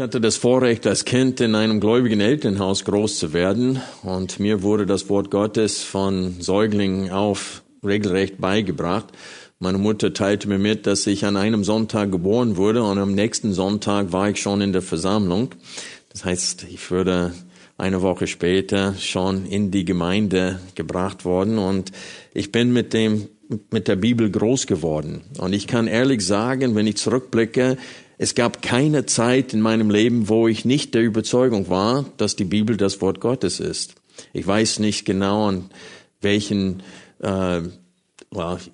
Ich hatte das Vorrecht, als Kind in einem gläubigen Elternhaus groß zu werden und mir wurde das Wort Gottes von Säuglingen auf regelrecht beigebracht. Meine Mutter teilte mir mit, dass ich an einem Sonntag geboren wurde und am nächsten Sonntag war ich schon in der Versammlung. Das heißt, ich würde eine Woche später schon in die Gemeinde gebracht worden und ich bin mit dem mit der Bibel groß geworden. Und ich kann ehrlich sagen, wenn ich zurückblicke, es gab keine Zeit in meinem Leben, wo ich nicht der Überzeugung war, dass die Bibel das Wort Gottes ist. Ich weiß nicht genau, an welchen, äh,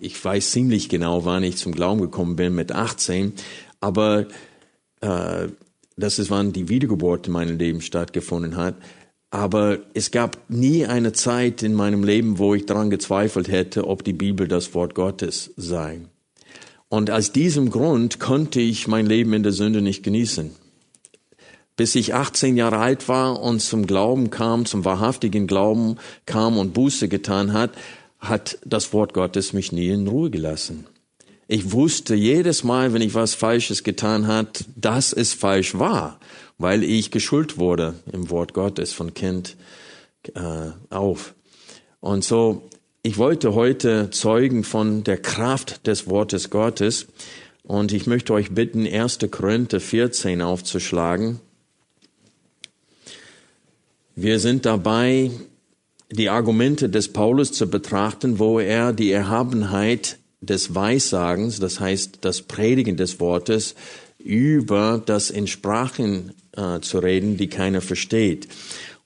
ich weiß ziemlich genau, wann ich zum Glauben gekommen bin, mit 18, aber äh, das ist, wann die Wiedergeburt in meinem Leben stattgefunden hat. Aber es gab nie eine Zeit in meinem Leben, wo ich daran gezweifelt hätte, ob die Bibel das Wort Gottes sei. Und aus diesem Grund konnte ich mein Leben in der Sünde nicht genießen. Bis ich 18 Jahre alt war und zum Glauben kam, zum wahrhaftigen Glauben kam und Buße getan hat, hat das Wort Gottes mich nie in Ruhe gelassen. Ich wusste jedes Mal, wenn ich was Falsches getan hat, dass es falsch war, weil ich geschult wurde im Wort Gottes von Kind äh, auf. Und so ich wollte heute zeugen von der Kraft des Wortes Gottes und ich möchte euch bitten, 1. Korinther 14 aufzuschlagen. Wir sind dabei, die Argumente des Paulus zu betrachten, wo er die Erhabenheit des Weissagens, das heißt das Predigen des Wortes, über das in Sprachen äh, zu reden, die keiner versteht.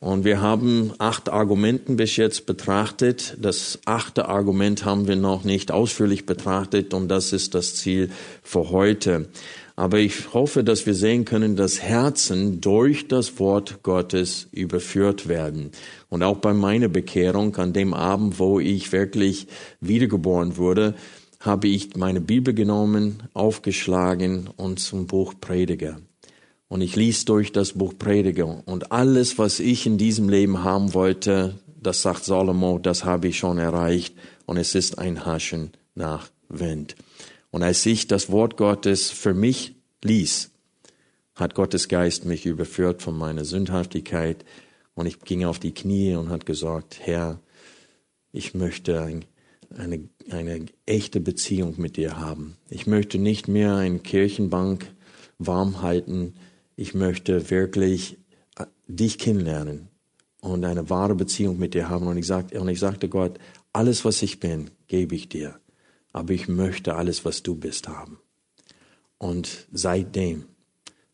Und wir haben acht Argumenten bis jetzt betrachtet. Das achte Argument haben wir noch nicht ausführlich betrachtet und das ist das Ziel für heute. Aber ich hoffe, dass wir sehen können, dass Herzen durch das Wort Gottes überführt werden. Und auch bei meiner Bekehrung, an dem Abend, wo ich wirklich wiedergeboren wurde, habe ich meine Bibel genommen, aufgeschlagen und zum Buch Prediger. Und ich ließ durch das Buch Prediger. Und alles, was ich in diesem Leben haben wollte, das sagt Salomo, das habe ich schon erreicht. Und es ist ein Haschen nach Wind. Und als ich das Wort Gottes für mich ließ, hat Gottes Geist mich überführt von meiner Sündhaftigkeit. Und ich ging auf die Knie und hat gesagt, Herr, ich möchte ein, eine, eine echte Beziehung mit dir haben. Ich möchte nicht mehr eine Kirchenbank warm halten ich möchte wirklich äh, dich kennenlernen und eine wahre Beziehung mit dir haben. Und ich, sagte, und ich sagte Gott, alles, was ich bin, gebe ich dir. Aber ich möchte alles, was du bist, haben. Und seitdem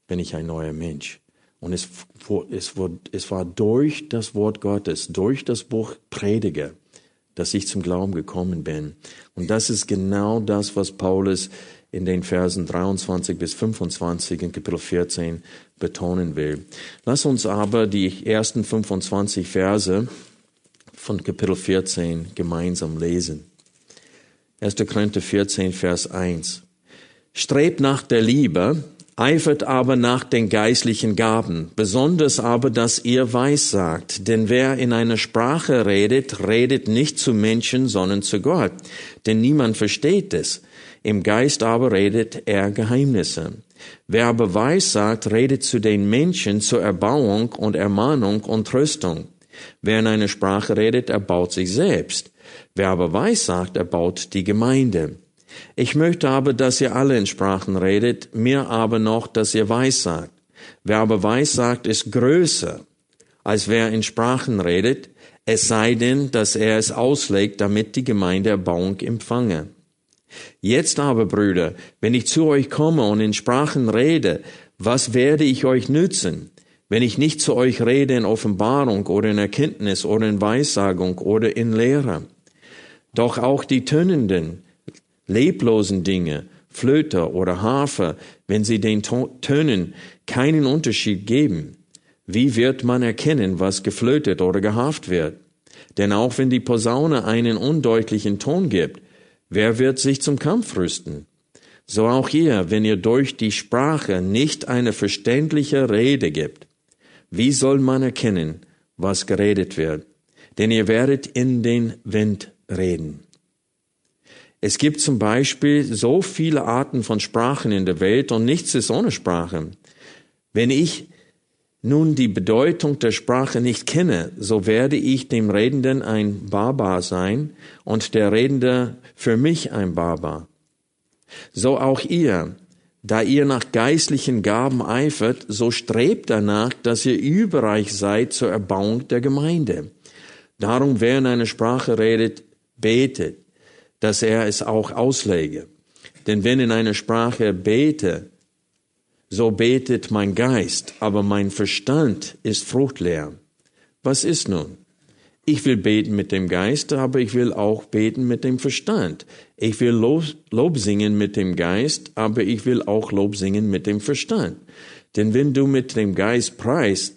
bin ich ein neuer Mensch. Und es, es, es war durch das Wort Gottes, durch das Buch Prediger, dass ich zum Glauben gekommen bin. Und das ist genau das, was Paulus in den Versen 23 bis 25 in Kapitel 14 betonen will. Lass uns aber die ersten 25 Verse von Kapitel 14 gemeinsam lesen. 1. Korinther 14, Vers 1. Strebt nach der Liebe, eifert aber nach den geistlichen Gaben, besonders aber, dass ihr weissagt. Denn wer in einer Sprache redet, redet nicht zu Menschen, sondern zu Gott. Denn niemand versteht es. Im Geist aber redet er Geheimnisse. Wer aber weissagt, redet zu den Menschen zur Erbauung und Ermahnung und Tröstung. Wer in einer Sprache redet, erbaut sich selbst. Wer aber weissagt, erbaut die Gemeinde. Ich möchte aber, dass ihr alle in Sprachen redet, mir aber noch, dass ihr weissagt. Wer aber weissagt, ist größer, als wer in Sprachen redet, es sei denn, dass er es auslegt, damit die Gemeinde Erbauung empfange. Jetzt aber, Brüder, wenn ich zu euch komme und in Sprachen rede, was werde ich euch nützen, wenn ich nicht zu euch rede in Offenbarung oder in Erkenntnis oder in Weissagung oder in Lehre? Doch auch die tönenden, leblosen Dinge, Flöte oder Harfe, wenn sie den Tönen keinen Unterschied geben, Wie wird man erkennen, was geflötet oder gehaft wird? Denn auch wenn die Posaune einen undeutlichen Ton gibt, wer wird sich zum Kampf rüsten? So auch ihr, wenn ihr durch die Sprache nicht eine verständliche Rede gibt. Wie soll man erkennen, was geredet wird? Denn ihr werdet in den Wind reden. Es gibt zum Beispiel so viele Arten von Sprachen in der Welt und nichts ist ohne Sprache. Wenn ich nun die Bedeutung der Sprache nicht kenne, so werde ich dem Redenden ein Barbar sein und der Redende für mich ein Barbar. So auch ihr, da ihr nach geistlichen Gaben eifert, so strebt danach, dass ihr überreich seid zur Erbauung der Gemeinde. Darum, wer in einer Sprache redet, betet, dass er es auch auslege. Denn wenn in einer Sprache bete, so betet mein Geist, aber mein Verstand ist fruchtleer. Was ist nun? Ich will beten mit dem Geist, aber ich will auch beten mit dem Verstand. Ich will Lob, singen mit dem Geist, aber ich will auch Lob singen mit dem Verstand. Denn wenn du mit dem Geist preist,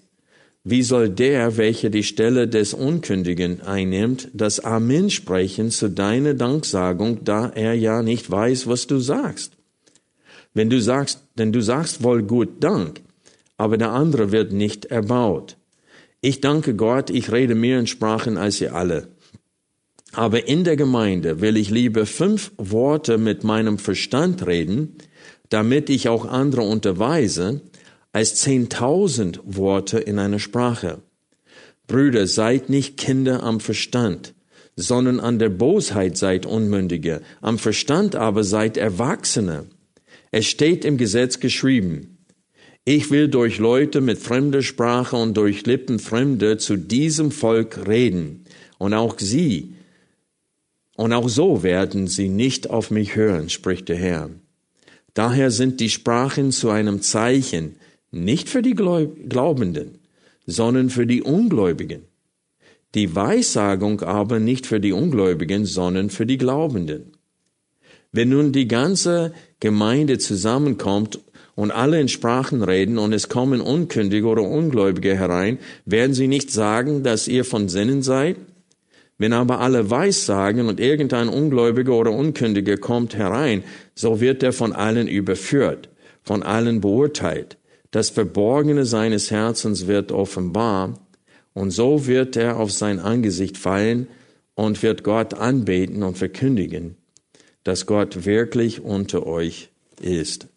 wie soll der, welcher die Stelle des Unkündigen einnimmt, das Amen sprechen zu deiner Danksagung, da er ja nicht weiß, was du sagst? Wenn du sagst, denn du sagst wohl gut Dank, aber der andere wird nicht erbaut. Ich danke Gott, ich rede mehr in Sprachen als ihr alle. Aber in der Gemeinde will ich lieber fünf Worte mit meinem Verstand reden, damit ich auch andere unterweise, als zehntausend Worte in einer Sprache. Brüder, seid nicht Kinder am Verstand, sondern an der Bosheit seid Unmündige, am Verstand aber seid Erwachsene. Es steht im Gesetz geschrieben, ich will durch Leute mit fremder Sprache und durch Lippen Fremde zu diesem Volk reden. Und auch sie, und auch so werden sie nicht auf mich hören, spricht der Herr. Daher sind die Sprachen zu einem Zeichen, nicht für die Glaubenden, sondern für die Ungläubigen. Die Weissagung aber nicht für die Ungläubigen, sondern für die Glaubenden. Wenn nun die ganze Gemeinde zusammenkommt und alle in Sprachen reden und es kommen Unkündige oder Ungläubige herein, werden sie nicht sagen, dass ihr von Sinnen seid? Wenn aber alle Weissagen und irgendein Ungläubiger oder Unkündiger kommt herein, so wird er von allen überführt, von allen beurteilt. Das Verborgene seines Herzens wird offenbar, und so wird er auf sein Angesicht fallen und wird Gott anbeten und verkündigen dass Gott wirklich unter euch ist.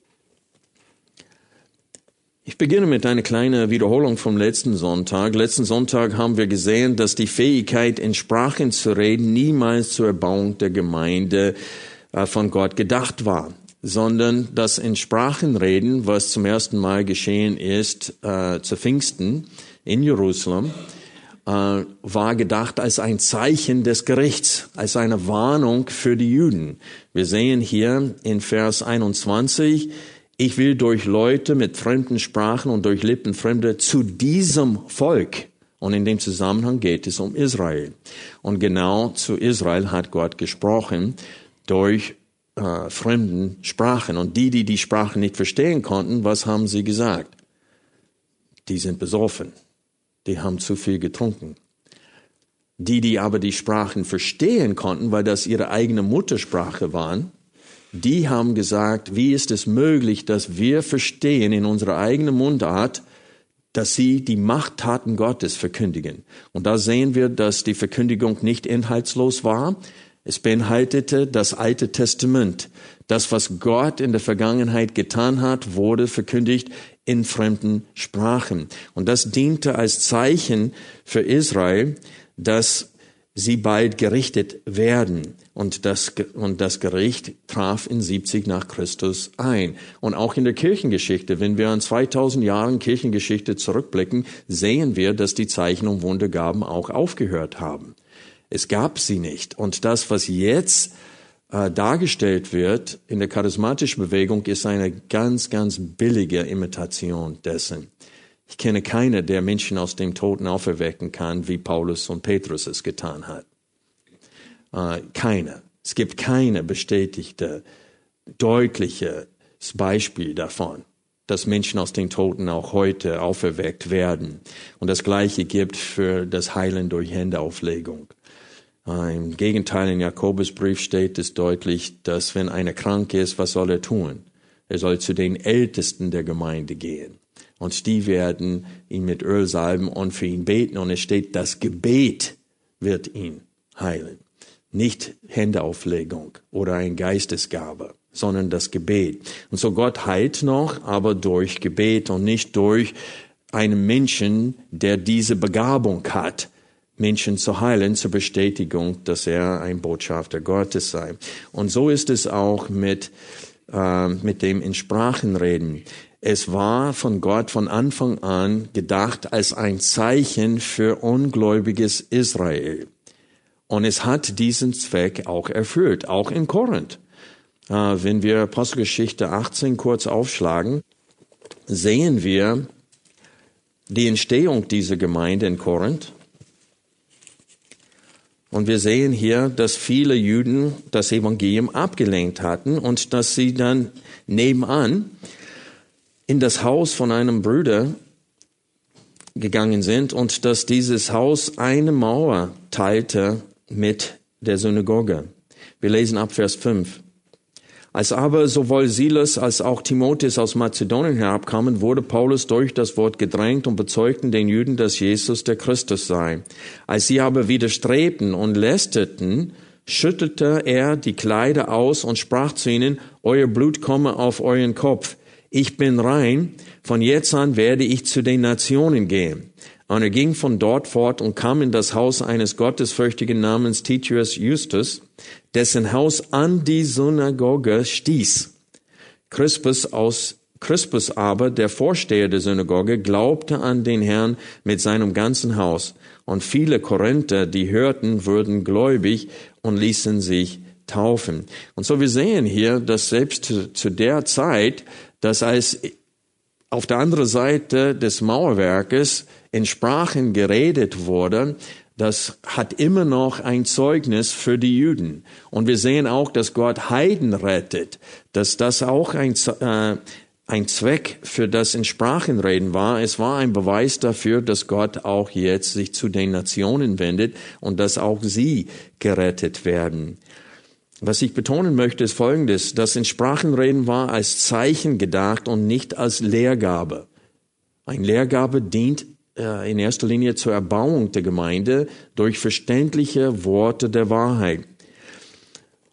Ich beginne mit einer kleinen Wiederholung vom letzten Sonntag. Letzten Sonntag haben wir gesehen, dass die Fähigkeit, in Sprachen zu reden, niemals zur Erbauung der Gemeinde äh, von Gott gedacht war, sondern dass in Sprachen reden, was zum ersten Mal geschehen ist äh, zu Pfingsten in Jerusalem, war gedacht als ein Zeichen des Gerichts, als eine Warnung für die Juden. Wir sehen hier in Vers 21, ich will durch Leute mit fremden Sprachen und durch Lippen Fremde zu diesem Volk. Und in dem Zusammenhang geht es um Israel. Und genau zu Israel hat Gott gesprochen durch äh, fremden Sprachen. Und die, die die Sprache nicht verstehen konnten, was haben sie gesagt? Die sind besoffen die haben zu viel getrunken. Die, die aber die Sprachen verstehen konnten, weil das ihre eigene Muttersprache waren, die haben gesagt, wie ist es möglich, dass wir verstehen in unserer eigenen Mundart, dass sie die Machttaten Gottes verkündigen. Und da sehen wir, dass die Verkündigung nicht inhaltslos war. Es beinhaltete das Alte Testament. Das, was Gott in der Vergangenheit getan hat, wurde verkündigt in fremden Sprachen. Und das diente als Zeichen für Israel, dass sie bald gerichtet werden. Und das, und das Gericht traf in 70 nach Christus ein. Und auch in der Kirchengeschichte, wenn wir an 2000 Jahren Kirchengeschichte zurückblicken, sehen wir, dass die Zeichen und Wundergaben auch aufgehört haben. Es gab sie nicht. Und das, was jetzt äh, dargestellt wird in der charismatischen Bewegung, ist eine ganz, ganz billige Imitation dessen. Ich kenne keine, der Menschen aus dem Toten auferwecken kann, wie Paulus und Petrus es getan hat. Äh, keine. Es gibt keine bestätigte, deutliche Beispiel davon, dass Menschen aus den Toten auch heute auferweckt werden. Und das Gleiche gibt für das Heilen durch Händeauflegung. Im Gegenteil, in Jakobusbrief steht es deutlich, dass wenn einer krank ist, was soll er tun? Er soll zu den Ältesten der Gemeinde gehen. Und die werden ihn mit Öl salben und für ihn beten. Und es steht, das Gebet wird ihn heilen. Nicht Händeauflegung oder ein Geistesgabe, sondern das Gebet. Und so Gott heilt noch, aber durch Gebet und nicht durch einen Menschen, der diese Begabung hat, Menschen zu heilen, zur Bestätigung, dass er ein Botschafter Gottes sei. Und so ist es auch mit, äh, mit dem in Sprachen reden. Es war von Gott von Anfang an gedacht als ein Zeichen für ungläubiges Israel. Und es hat diesen Zweck auch erfüllt, auch in Korinth. Äh, wenn wir Apostelgeschichte 18 kurz aufschlagen, sehen wir die Entstehung dieser Gemeinde in Korinth. Und wir sehen hier, dass viele Juden das Evangelium abgelehnt hatten und dass sie dann nebenan in das Haus von einem Bruder gegangen sind und dass dieses Haus eine Mauer teilte mit der Synagoge. Wir lesen ab Vers 5. Als aber sowohl Silas als auch Timotheus aus Mazedonien herabkamen, wurde Paulus durch das Wort gedrängt und bezeugten den Juden, dass Jesus der Christus sei. Als sie aber widerstrebten und lästerten, schüttelte er die Kleider aus und sprach zu ihnen, Euer Blut komme auf euren Kopf ich bin rein, von jetzt an werde ich zu den Nationen gehen. Und er ging von dort fort und kam in das Haus eines Gottesfürchtigen namens Titius Justus, dessen Haus an die Synagoge stieß. Crispus aus Crispus aber, der Vorsteher der Synagoge, glaubte an den Herrn mit seinem ganzen Haus. Und viele Korinther, die hörten, wurden gläubig und ließen sich taufen. Und so wir sehen hier, dass selbst zu, der Zeit dass als auf der anderen Seite des Mauerwerkes in Sprachen geredet wurde, das hat immer noch ein Zeugnis für die Juden. Und wir sehen auch, dass Gott Heiden rettet, dass das auch ein, äh, ein Zweck für das in Sprachen reden war. Es war ein Beweis dafür, dass Gott auch jetzt sich zu den Nationen wendet und dass auch sie gerettet werden. Was ich betonen möchte, ist Folgendes. Das in Sprachenreden war als Zeichen gedacht und nicht als Lehrgabe. Ein Lehrgabe dient in erster Linie zur Erbauung der Gemeinde durch verständliche Worte der Wahrheit.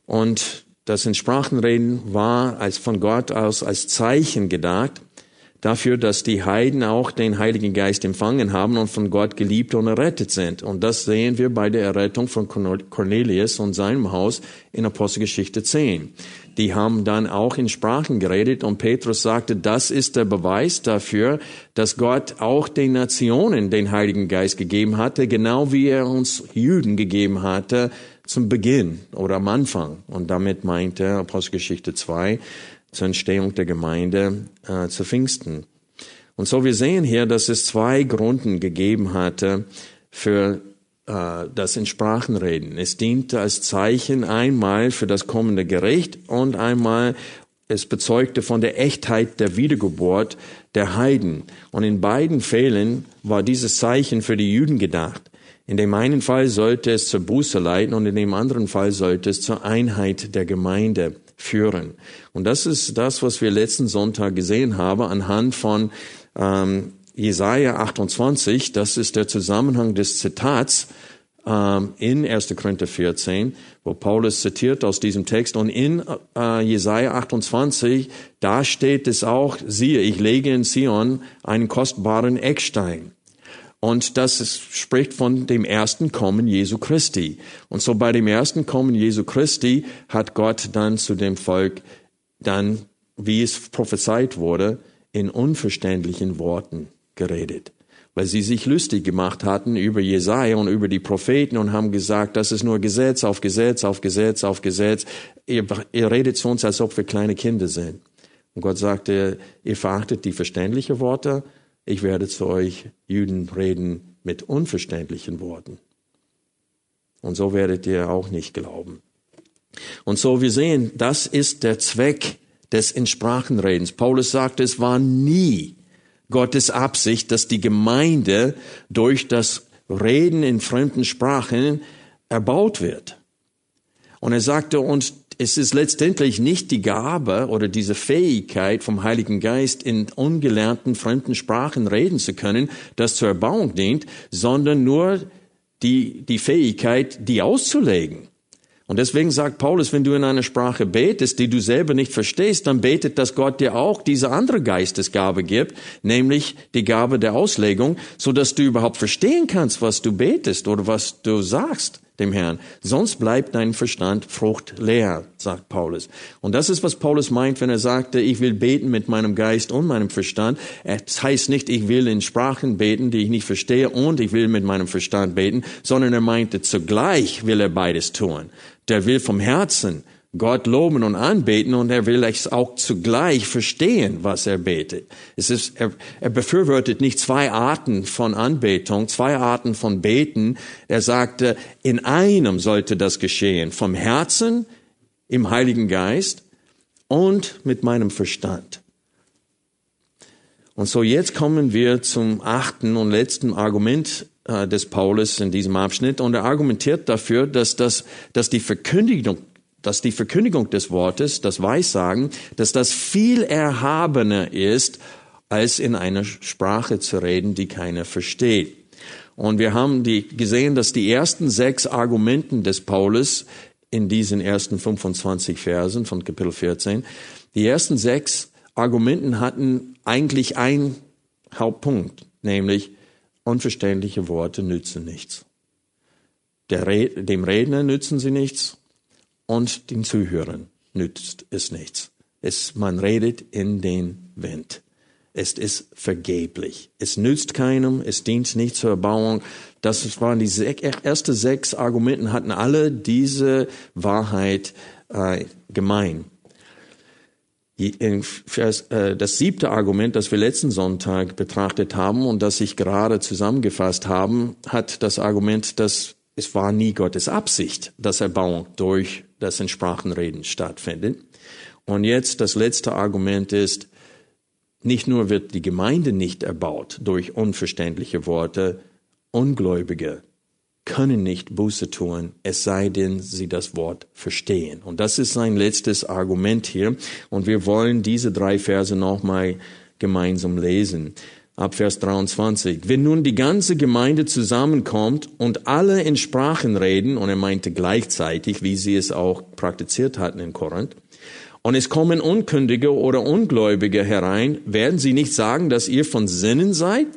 Und das in Sprachenreden war als von Gott aus als Zeichen gedacht dafür, dass die Heiden auch den Heiligen Geist empfangen haben und von Gott geliebt und errettet sind. Und das sehen wir bei der Errettung von Cornelius und seinem Haus in Apostelgeschichte 10. Die haben dann auch in Sprachen geredet und Petrus sagte, das ist der Beweis dafür, dass Gott auch den Nationen den Heiligen Geist gegeben hatte, genau wie er uns Juden gegeben hatte zum Beginn oder am Anfang. Und damit meinte Apostelgeschichte 2, zur Entstehung der Gemeinde äh, zu Pfingsten. Und so wir sehen hier, dass es zwei Gründen gegeben hatte für äh, das in Sprachen reden. Es diente als Zeichen einmal für das kommende Gericht und einmal es bezeugte von der Echtheit der Wiedergeburt der Heiden. Und in beiden Fällen war dieses Zeichen für die Juden gedacht. In dem einen Fall sollte es zur Buße leiten und in dem anderen Fall sollte es zur Einheit der Gemeinde führen. Und das ist das, was wir letzten Sonntag gesehen haben anhand von ähm, Jesaja 28. Das ist der Zusammenhang des Zitats ähm, in 1. Korinther 14, wo Paulus zitiert aus diesem Text. Und in äh, Jesaja 28, da steht es auch, siehe, ich lege in Zion einen kostbaren Eckstein. Und das spricht von dem ersten Kommen Jesu Christi. Und so bei dem ersten Kommen Jesu Christi hat Gott dann zu dem Volk dann, wie es prophezeit wurde, in unverständlichen Worten geredet. Weil sie sich lustig gemacht hatten über Jesaja und über die Propheten und haben gesagt, das ist nur Gesetz auf Gesetz auf Gesetz auf Gesetz. Ihr, ihr redet zu uns, als ob wir kleine Kinder sind. Und Gott sagte, ihr verachtet die verständlichen Worte ich werde zu euch Juden reden mit unverständlichen Worten. Und so werdet ihr auch nicht glauben. Und so wir sehen, das ist der Zweck des Insprachenredens. Paulus sagt, es war nie Gottes Absicht, dass die Gemeinde durch das Reden in fremden Sprachen erbaut wird. Und er sagte uns, es ist letztendlich nicht die Gabe oder diese Fähigkeit vom Heiligen Geist in ungelernten fremden Sprachen reden zu können, das zur Erbauung dient, sondern nur die, die Fähigkeit, die auszulegen. Und deswegen sagt Paulus, wenn du in einer Sprache betest, die du selber nicht verstehst, dann betet, dass Gott dir auch diese andere Geistesgabe gibt, nämlich die Gabe der Auslegung, so dass du überhaupt verstehen kannst, was du betest oder was du sagst dem Herrn. Sonst bleibt dein Verstand fruchtleer, sagt Paulus. Und das ist, was Paulus meint, wenn er sagte, ich will beten mit meinem Geist und meinem Verstand. Es heißt nicht, ich will in Sprachen beten, die ich nicht verstehe, und ich will mit meinem Verstand beten, sondern er meinte, zugleich will er beides tun. Der will vom Herzen Gott loben und anbeten und er will es auch zugleich verstehen, was er betet. Es ist, er, er befürwortet nicht zwei Arten von Anbetung, zwei Arten von Beten. Er sagte, in einem sollte das geschehen, vom Herzen, im Heiligen Geist und mit meinem Verstand. Und so jetzt kommen wir zum achten und letzten Argument äh, des Paulus in diesem Abschnitt und er argumentiert dafür, dass das, dass die Verkündigung dass die Verkündigung des Wortes, das Weissagen, dass das viel erhabener ist, als in einer Sprache zu reden, die keiner versteht. Und wir haben die, gesehen, dass die ersten sechs Argumenten des Paulus in diesen ersten 25 Versen von Kapitel 14, die ersten sechs Argumenten hatten eigentlich einen Hauptpunkt, nämlich unverständliche Worte nützen nichts. Der, dem Redner nützen sie nichts und den Zuhörern nützt es nichts. Es, man redet in den Wind. Es ist vergeblich. Es nützt keinem, es dient nicht zur Erbauung. Das waren die ersten sechs Argumenten, hatten alle diese Wahrheit äh, gemein. Äh, das siebte Argument, das wir letzten Sonntag betrachtet haben und das ich gerade zusammengefasst haben, hat das Argument, dass es war nie Gottes Absicht, dass Erbauung durch das in Sprachenreden stattfindet. Und jetzt das letzte Argument ist, nicht nur wird die Gemeinde nicht erbaut durch unverständliche Worte, Ungläubige können nicht Buße tun, es sei denn, sie das Wort verstehen. Und das ist sein letztes Argument hier. Und wir wollen diese drei Verse nochmal gemeinsam lesen ab Vers 23. Wenn nun die ganze Gemeinde zusammenkommt und alle in Sprachen reden, und er meinte gleichzeitig, wie sie es auch praktiziert hatten in Korinth, und es kommen Unkündige oder Ungläubige herein, werden sie nicht sagen, dass ihr von Sinnen seid?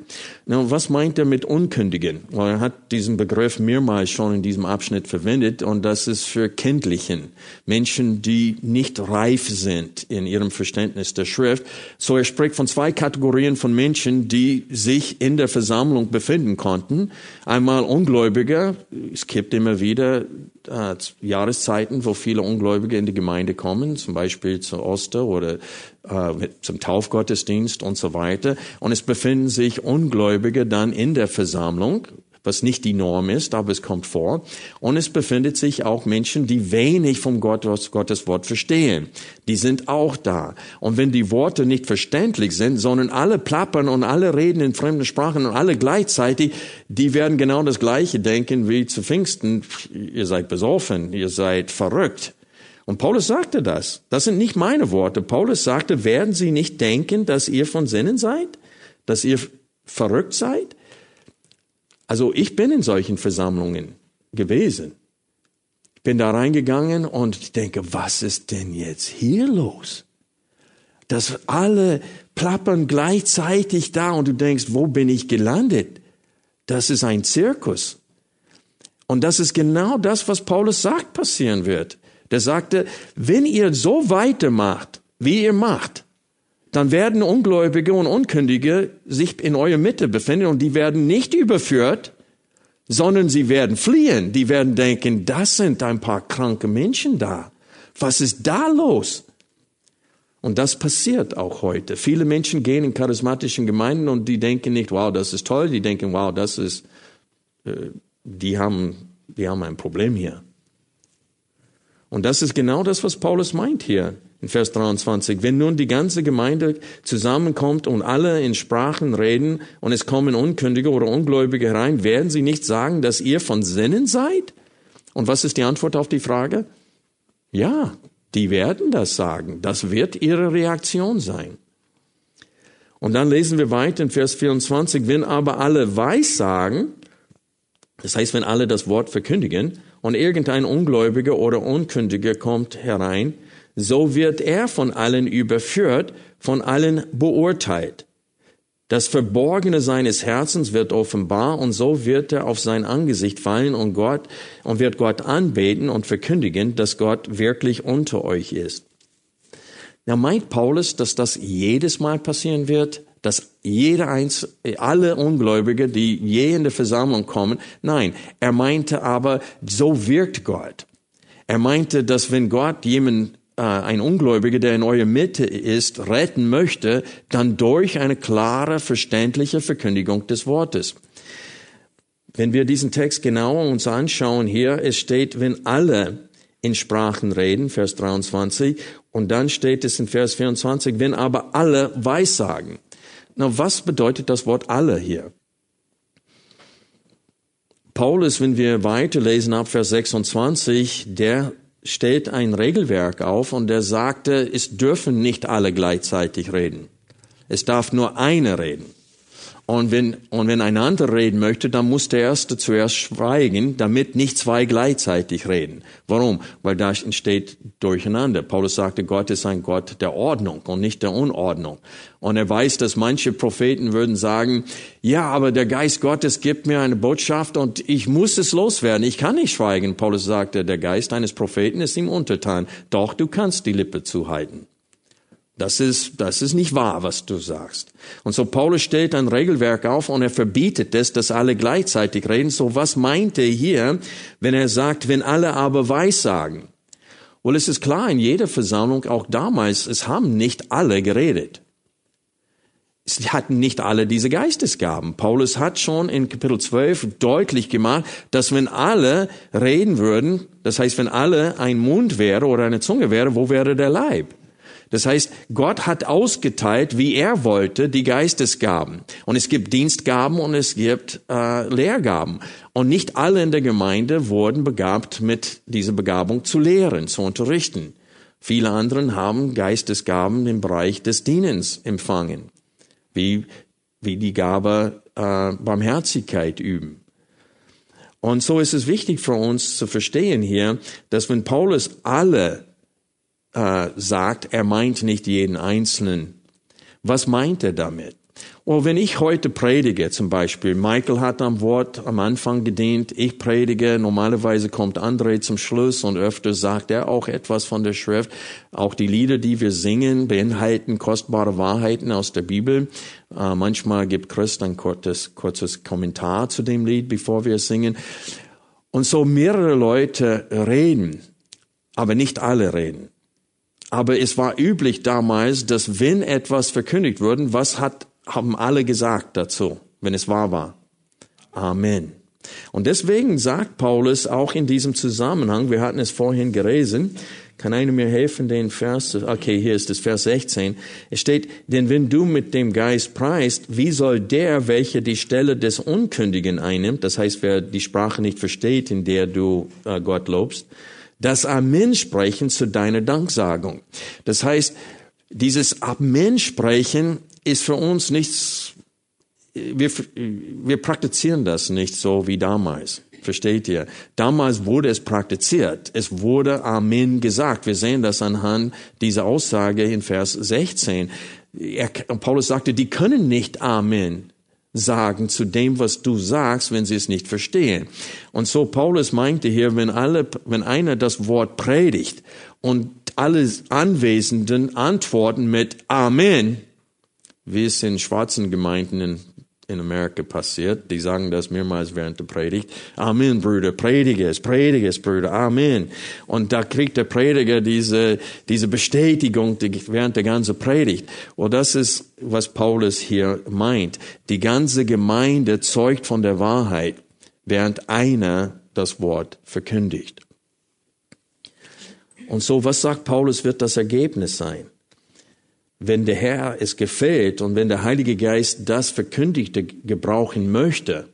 Na, was meint er mit Unkündigen? Er hat diesen Begriff mehrmals schon in diesem Abschnitt verwendet und das ist für Kindlichen, Menschen, die nicht reif sind in ihrem Verständnis der Schrift. So er spricht von zwei Kategorien von Menschen, die sich in der Versammlung befinden konnten. Einmal Ungläubige, es gibt immer wieder äh, Jahreszeiten, wo viele Ungläubige in die Gemeinde kommen, zum Beispiel zu Oster oder äh, zum Taufgottesdienst und so weiter. Und es befinden sich Ungläubige dann in der Versammlung, was nicht die Norm ist, aber es kommt vor. Und es befindet sich auch Menschen, die wenig vom Gottes, Gottes Wort verstehen. Die sind auch da. Und wenn die Worte nicht verständlich sind, sondern alle plappern und alle reden in fremden Sprachen und alle gleichzeitig, die werden genau das Gleiche denken wie zu Pfingsten. Ihr seid besoffen, ihr seid verrückt. Und Paulus sagte das. Das sind nicht meine Worte. Paulus sagte, werden Sie nicht denken, dass ihr von Sinnen seid? Dass ihr verrückt seid? Also ich bin in solchen Versammlungen gewesen. Ich bin da reingegangen und ich denke, was ist denn jetzt hier los? Dass alle plappern gleichzeitig da und du denkst, wo bin ich gelandet? Das ist ein Zirkus. Und das ist genau das, was Paulus sagt, passieren wird der sagte, wenn ihr so weitermacht, wie ihr macht, dann werden Ungläubige und Unkündige sich in eurer Mitte befinden und die werden nicht überführt, sondern sie werden fliehen. Die werden denken, das sind ein paar kranke Menschen da. Was ist da los? Und das passiert auch heute. Viele Menschen gehen in charismatischen Gemeinden und die denken nicht, wow, das ist toll. Die denken, wow, das ist, äh, die haben, die haben ein Problem hier. Und das ist genau das, was Paulus meint hier. in Vers 23. Wenn nun die ganze Gemeinde zusammenkommt und alle in Sprachen reden und es kommen Unkündige oder Ungläubige herein, werden sie nicht sagen, dass ihr von Sinnen seid? Und was ist die Antwort auf die Frage? Ja, die werden das sagen. Das wird ihre Reaktion sein. Und dann lesen wir weiter in Vers 24, wenn aber alle Weissagen, das heißt, wenn alle das Wort verkündigen und irgendein Ungläubiger oder Unkündiger kommt herein, so wird er von allen überführt, von allen beurteilt. Das Verborgene seines Herzens wird offenbar und so wird er auf sein Angesicht fallen und Gott und wird Gott anbeten und verkündigen, dass Gott wirklich unter euch ist. Na, meint Paulus, dass das jedes Mal passieren wird? Dass jeder eins, alle Ungläubige, die je in der Versammlung kommen? Nein. Er meinte aber, so wirkt Gott. Er meinte, dass wenn Gott jemanden äh, ein Ungläubiger, der in eurer Mitte ist, retten möchte, dann durch eine klare, verständliche Verkündigung des Wortes. Wenn wir diesen Text genauer uns anschauen hier, es steht, wenn alle in Sprachen reden, Vers 23, und dann steht es in Vers 24, wenn aber alle Weissagen. Na, was bedeutet das Wort alle hier? Paulus, wenn wir weiterlesen ab Vers 26, der stellt ein Regelwerk auf und der sagte, es dürfen nicht alle gleichzeitig reden. Es darf nur einer reden. Und wenn, und wenn ein anderer reden möchte, dann muss der Erste zuerst schweigen, damit nicht zwei gleichzeitig reden. Warum? Weil da entsteht Durcheinander. Paulus sagte, Gott ist ein Gott der Ordnung und nicht der Unordnung. Und er weiß, dass manche Propheten würden sagen, ja, aber der Geist Gottes gibt mir eine Botschaft und ich muss es loswerden. Ich kann nicht schweigen. Paulus sagte, der Geist eines Propheten ist ihm untertan. Doch du kannst die Lippe zuhalten. Das ist, das ist nicht wahr, was du sagst. Und so Paulus stellt ein Regelwerk auf und er verbietet es, dass alle gleichzeitig reden. So was meint er hier, wenn er sagt, wenn alle aber Weissagen? Well, es ist klar, in jeder Versammlung, auch damals, es haben nicht alle geredet. Sie hatten nicht alle diese Geistesgaben. Paulus hat schon in Kapitel 12 deutlich gemacht, dass wenn alle reden würden, das heißt, wenn alle ein Mund wäre oder eine Zunge wäre, wo wäre der Leib? Das heißt, Gott hat ausgeteilt, wie er wollte, die Geistesgaben. Und es gibt Dienstgaben und es gibt äh, Lehrgaben. Und nicht alle in der Gemeinde wurden begabt mit dieser Begabung zu lehren, zu unterrichten. Viele anderen haben Geistesgaben im Bereich des Dienens empfangen, wie, wie die Gabe äh, Barmherzigkeit üben. Und so ist es wichtig für uns zu verstehen hier, dass wenn Paulus alle äh, sagt, er meint nicht jeden Einzelnen. Was meint er damit? Oh, wenn ich heute predige, zum Beispiel, Michael hat am Wort am Anfang gedient, ich predige, normalerweise kommt André zum Schluss und öfter sagt er auch etwas von der Schrift. Auch die Lieder, die wir singen, beinhalten kostbare Wahrheiten aus der Bibel. Äh, manchmal gibt Christ ein kurzes, kurzes Kommentar zu dem Lied, bevor wir singen. Und so mehrere Leute reden, aber nicht alle reden. Aber es war üblich damals, dass wenn etwas verkündigt wurde, was hat, haben alle gesagt dazu, wenn es wahr war? Amen. Und deswegen sagt Paulus auch in diesem Zusammenhang, wir hatten es vorhin gelesen, kann einer mir helfen, den Vers, okay, hier ist es Vers 16. Es steht, denn wenn du mit dem Geist preist, wie soll der, welcher die Stelle des Unkündigen einnimmt, das heißt, wer die Sprache nicht versteht, in der du äh, Gott lobst, das Amen sprechen zu deiner Danksagung. Das heißt, dieses Amen sprechen ist für uns nichts, wir, wir praktizieren das nicht so wie damals. Versteht ihr? Damals wurde es praktiziert. Es wurde Amen gesagt. Wir sehen das anhand dieser Aussage in Vers 16. Er, Paulus sagte, die können nicht Amen sagen zu dem, was du sagst, wenn sie es nicht verstehen. Und so Paulus meinte hier, wenn alle, wenn einer das Wort predigt und alle Anwesenden antworten mit Amen, wie es in schwarzen Gemeinden in in Amerika passiert. Die sagen das mehrmals während der Predigt. Amen, Brüder, predige es, predige es, Brüder, Amen. Und da kriegt der Prediger diese, diese Bestätigung während der ganzen Predigt. Und das ist, was Paulus hier meint. Die ganze Gemeinde zeugt von der Wahrheit, während einer das Wort verkündigt. Und so, was sagt Paulus, wird das Ergebnis sein? Wenn der Herr es gefällt und wenn der Heilige Geist das Verkündigte gebrauchen möchte,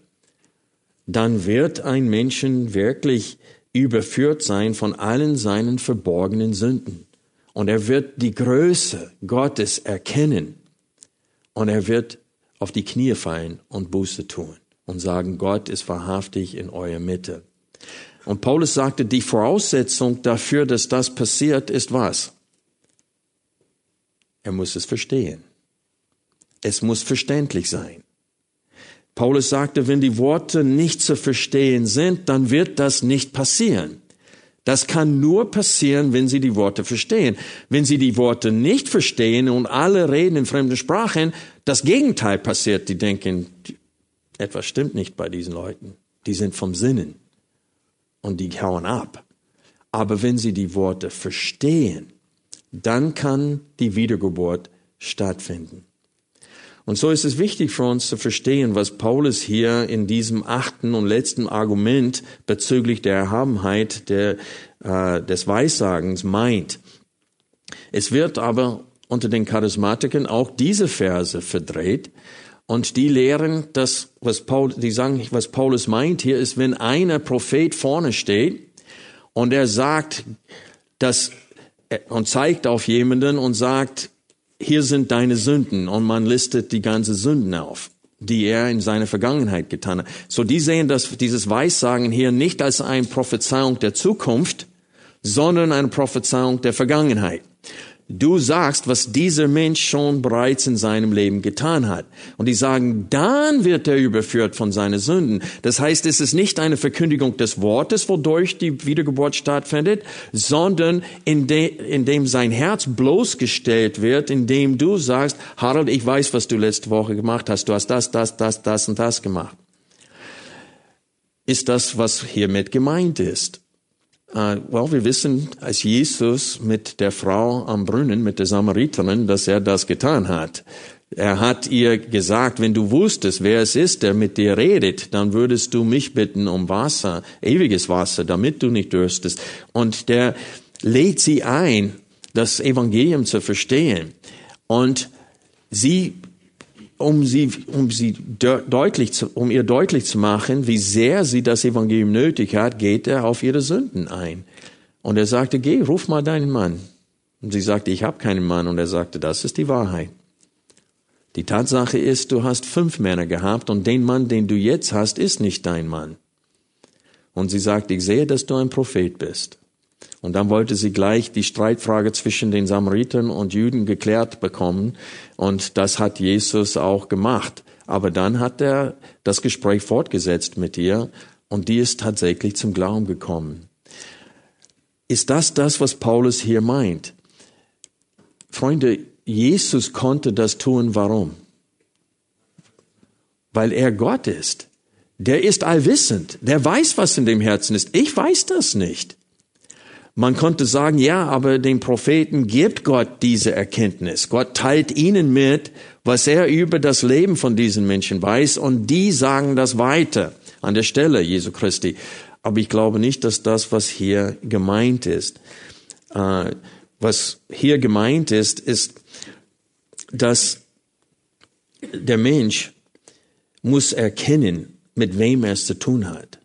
dann wird ein Menschen wirklich überführt sein von allen seinen verborgenen Sünden. Und er wird die Größe Gottes erkennen. Und er wird auf die Knie fallen und Buße tun und sagen, Gott ist wahrhaftig in eurer Mitte. Und Paulus sagte, die Voraussetzung dafür, dass das passiert, ist was? Er muss es verstehen. Es muss verständlich sein. Paulus sagte, wenn die Worte nicht zu verstehen sind, dann wird das nicht passieren. Das kann nur passieren, wenn Sie die Worte verstehen. Wenn Sie die Worte nicht verstehen und alle reden in fremden Sprachen, das Gegenteil passiert. Die denken, etwas stimmt nicht bei diesen Leuten. Die sind vom Sinnen und die hauen ab. Aber wenn Sie die Worte verstehen, dann kann die Wiedergeburt stattfinden. Und so ist es wichtig für uns zu verstehen, was Paulus hier in diesem achten und letzten Argument bezüglich der Erhabenheit der, äh, des Weissagens meint. Es wird aber unter den Charismatikern auch diese Verse verdreht. Und die lehren, dass, was Paul, die sagen, was Paulus meint hier ist, wenn einer Prophet vorne steht und er sagt, dass, und zeigt auf jemanden und sagt, hier sind deine Sünden und man listet die ganze Sünden auf, die er in seiner Vergangenheit getan hat. So die sehen das, dieses Weissagen hier nicht als eine Prophezeiung der Zukunft, sondern eine Prophezeiung der Vergangenheit. Du sagst, was dieser Mensch schon bereits in seinem Leben getan hat. Und die sagen, dann wird er überführt von seinen Sünden. Das heißt, es ist nicht eine Verkündigung des Wortes, wodurch die Wiedergeburt stattfindet, sondern indem, indem sein Herz bloßgestellt wird, indem du sagst, Harald, ich weiß, was du letzte Woche gemacht hast. Du hast das, das, das, das und das gemacht. Ist das, was hiermit gemeint ist? Uh, well, wir wissen, als Jesus mit der Frau am Brunnen, mit der Samariterin, dass er das getan hat. Er hat ihr gesagt, wenn du wusstest, wer es ist, der mit dir redet, dann würdest du mich bitten um Wasser, ewiges Wasser, damit du nicht dürstest. Und der lädt sie ein, das Evangelium zu verstehen. Und sie um sie, um sie deutlich zu, um ihr deutlich zu machen, wie sehr sie das Evangelium nötig hat, geht er auf ihre Sünden ein. Und er sagte, geh, ruf mal deinen Mann. Und sie sagte, ich habe keinen Mann. Und er sagte, das ist die Wahrheit. Die Tatsache ist, du hast fünf Männer gehabt und den Mann, den du jetzt hast, ist nicht dein Mann. Und sie sagte, ich sehe, dass du ein Prophet bist. Und dann wollte sie gleich die Streitfrage zwischen den Samaritern und Juden geklärt bekommen. Und das hat Jesus auch gemacht. Aber dann hat er das Gespräch fortgesetzt mit ihr und die ist tatsächlich zum Glauben gekommen. Ist das das, was Paulus hier meint? Freunde, Jesus konnte das tun. Warum? Weil er Gott ist. Der ist allwissend. Der weiß, was in dem Herzen ist. Ich weiß das nicht. Man konnte sagen, ja, aber den Propheten gibt Gott diese Erkenntnis. Gott teilt ihnen mit, was er über das Leben von diesen Menschen weiß und die sagen das weiter an der Stelle Jesu Christi. Aber ich glaube nicht, dass das, was hier gemeint ist, äh, was hier gemeint ist, ist, dass der Mensch muss erkennen, mit wem er es zu tun hat.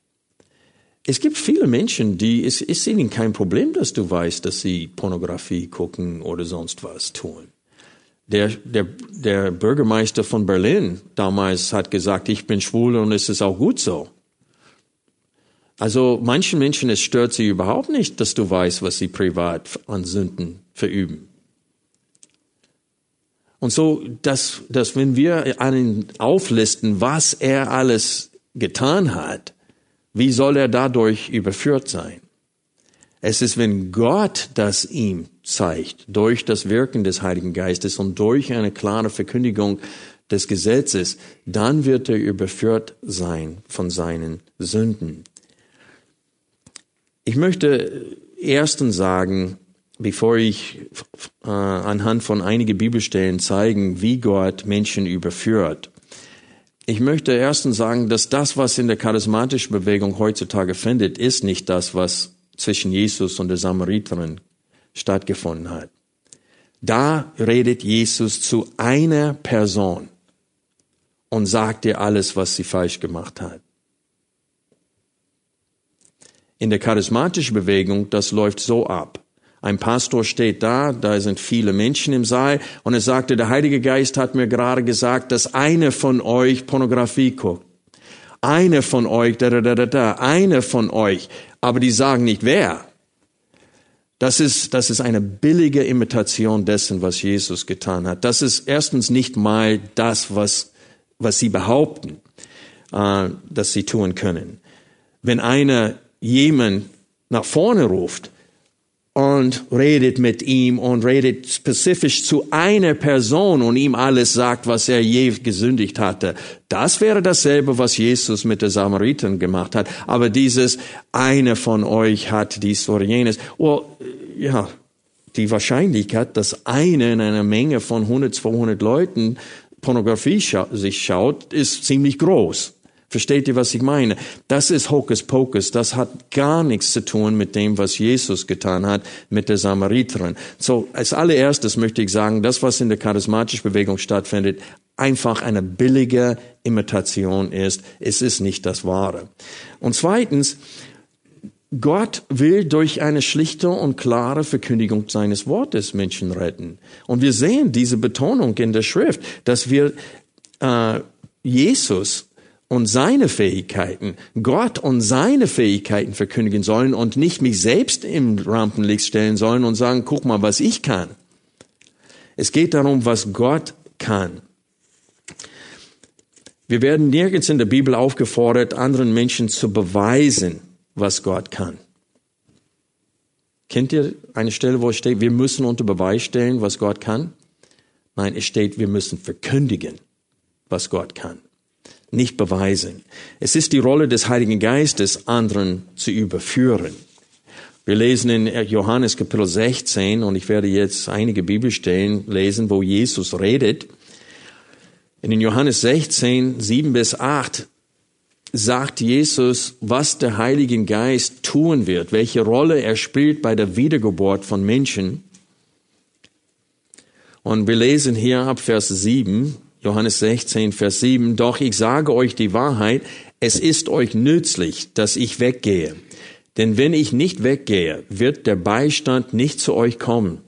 Es gibt viele Menschen, die, es ist ihnen kein Problem, dass du weißt, dass sie Pornografie gucken oder sonst was tun. Der, der, der Bürgermeister von Berlin damals hat gesagt, ich bin schwul und es ist auch gut so. Also manchen Menschen, es stört sie überhaupt nicht, dass du weißt, was sie privat an Sünden verüben. Und so, dass, dass wenn wir einen auflisten, was er alles getan hat, wie soll er dadurch überführt sein? Es ist, wenn Gott das ihm zeigt, durch das Wirken des Heiligen Geistes und durch eine klare Verkündigung des Gesetzes, dann wird er überführt sein von seinen Sünden. Ich möchte erstens sagen, bevor ich äh, anhand von einigen Bibelstellen zeigen, wie Gott Menschen überführt. Ich möchte erstens sagen, dass das, was in der charismatischen Bewegung heutzutage findet, ist nicht das, was zwischen Jesus und der Samariterin stattgefunden hat. Da redet Jesus zu einer Person und sagt ihr alles, was sie falsch gemacht hat. In der charismatischen Bewegung, das läuft so ab. Ein Pastor steht da, da sind viele Menschen im Saal und er sagte, der Heilige Geist hat mir gerade gesagt, dass eine von euch Pornografie guckt. Eine von euch, da, da, da, da, da, eine von euch. Aber die sagen nicht wer. Das ist, das ist eine billige Imitation dessen, was Jesus getan hat. Das ist erstens nicht mal das, was, was sie behaupten, äh, dass sie tun können. Wenn einer jemand nach vorne ruft, und redet mit ihm und redet spezifisch zu einer Person und ihm alles sagt, was er je gesündigt hatte. Das wäre dasselbe, was Jesus mit der Samariterin gemacht hat. Aber dieses eine von euch hat dies oder jenes. Well, ja, die Wahrscheinlichkeit, dass eine in einer Menge von 100, 200 Leuten Pornografie scha sich schaut, ist ziemlich groß. Versteht ihr, was ich meine? Das ist Hokuspokus. Das hat gar nichts zu tun mit dem, was Jesus getan hat mit der Samariterin. So, als allererstes möchte ich sagen, das, was in der charismatischen Bewegung stattfindet, einfach eine billige Imitation ist. Es ist nicht das Wahre. Und zweitens, Gott will durch eine schlichte und klare Verkündigung seines Wortes Menschen retten. Und wir sehen diese Betonung in der Schrift, dass wir äh, Jesus und seine Fähigkeiten, Gott und seine Fähigkeiten verkündigen sollen und nicht mich selbst im Rampenlicht stellen sollen und sagen, guck mal, was ich kann. Es geht darum, was Gott kann. Wir werden nirgends in der Bibel aufgefordert, anderen Menschen zu beweisen, was Gott kann. Kennt ihr eine Stelle, wo es steht, wir müssen unter Beweis stellen, was Gott kann? Nein, es steht, wir müssen verkündigen, was Gott kann nicht beweisen. Es ist die Rolle des Heiligen Geistes, anderen zu überführen. Wir lesen in Johannes Kapitel 16 und ich werde jetzt einige Bibelstellen lesen, wo Jesus redet. In Johannes 16, 7 bis 8 sagt Jesus, was der Heilige Geist tun wird, welche Rolle er spielt bei der Wiedergeburt von Menschen. Und wir lesen hier ab Vers 7, Johannes 16, Vers 7, doch ich sage euch die Wahrheit, es ist euch nützlich, dass ich weggehe. Denn wenn ich nicht weggehe, wird der Beistand nicht zu euch kommen.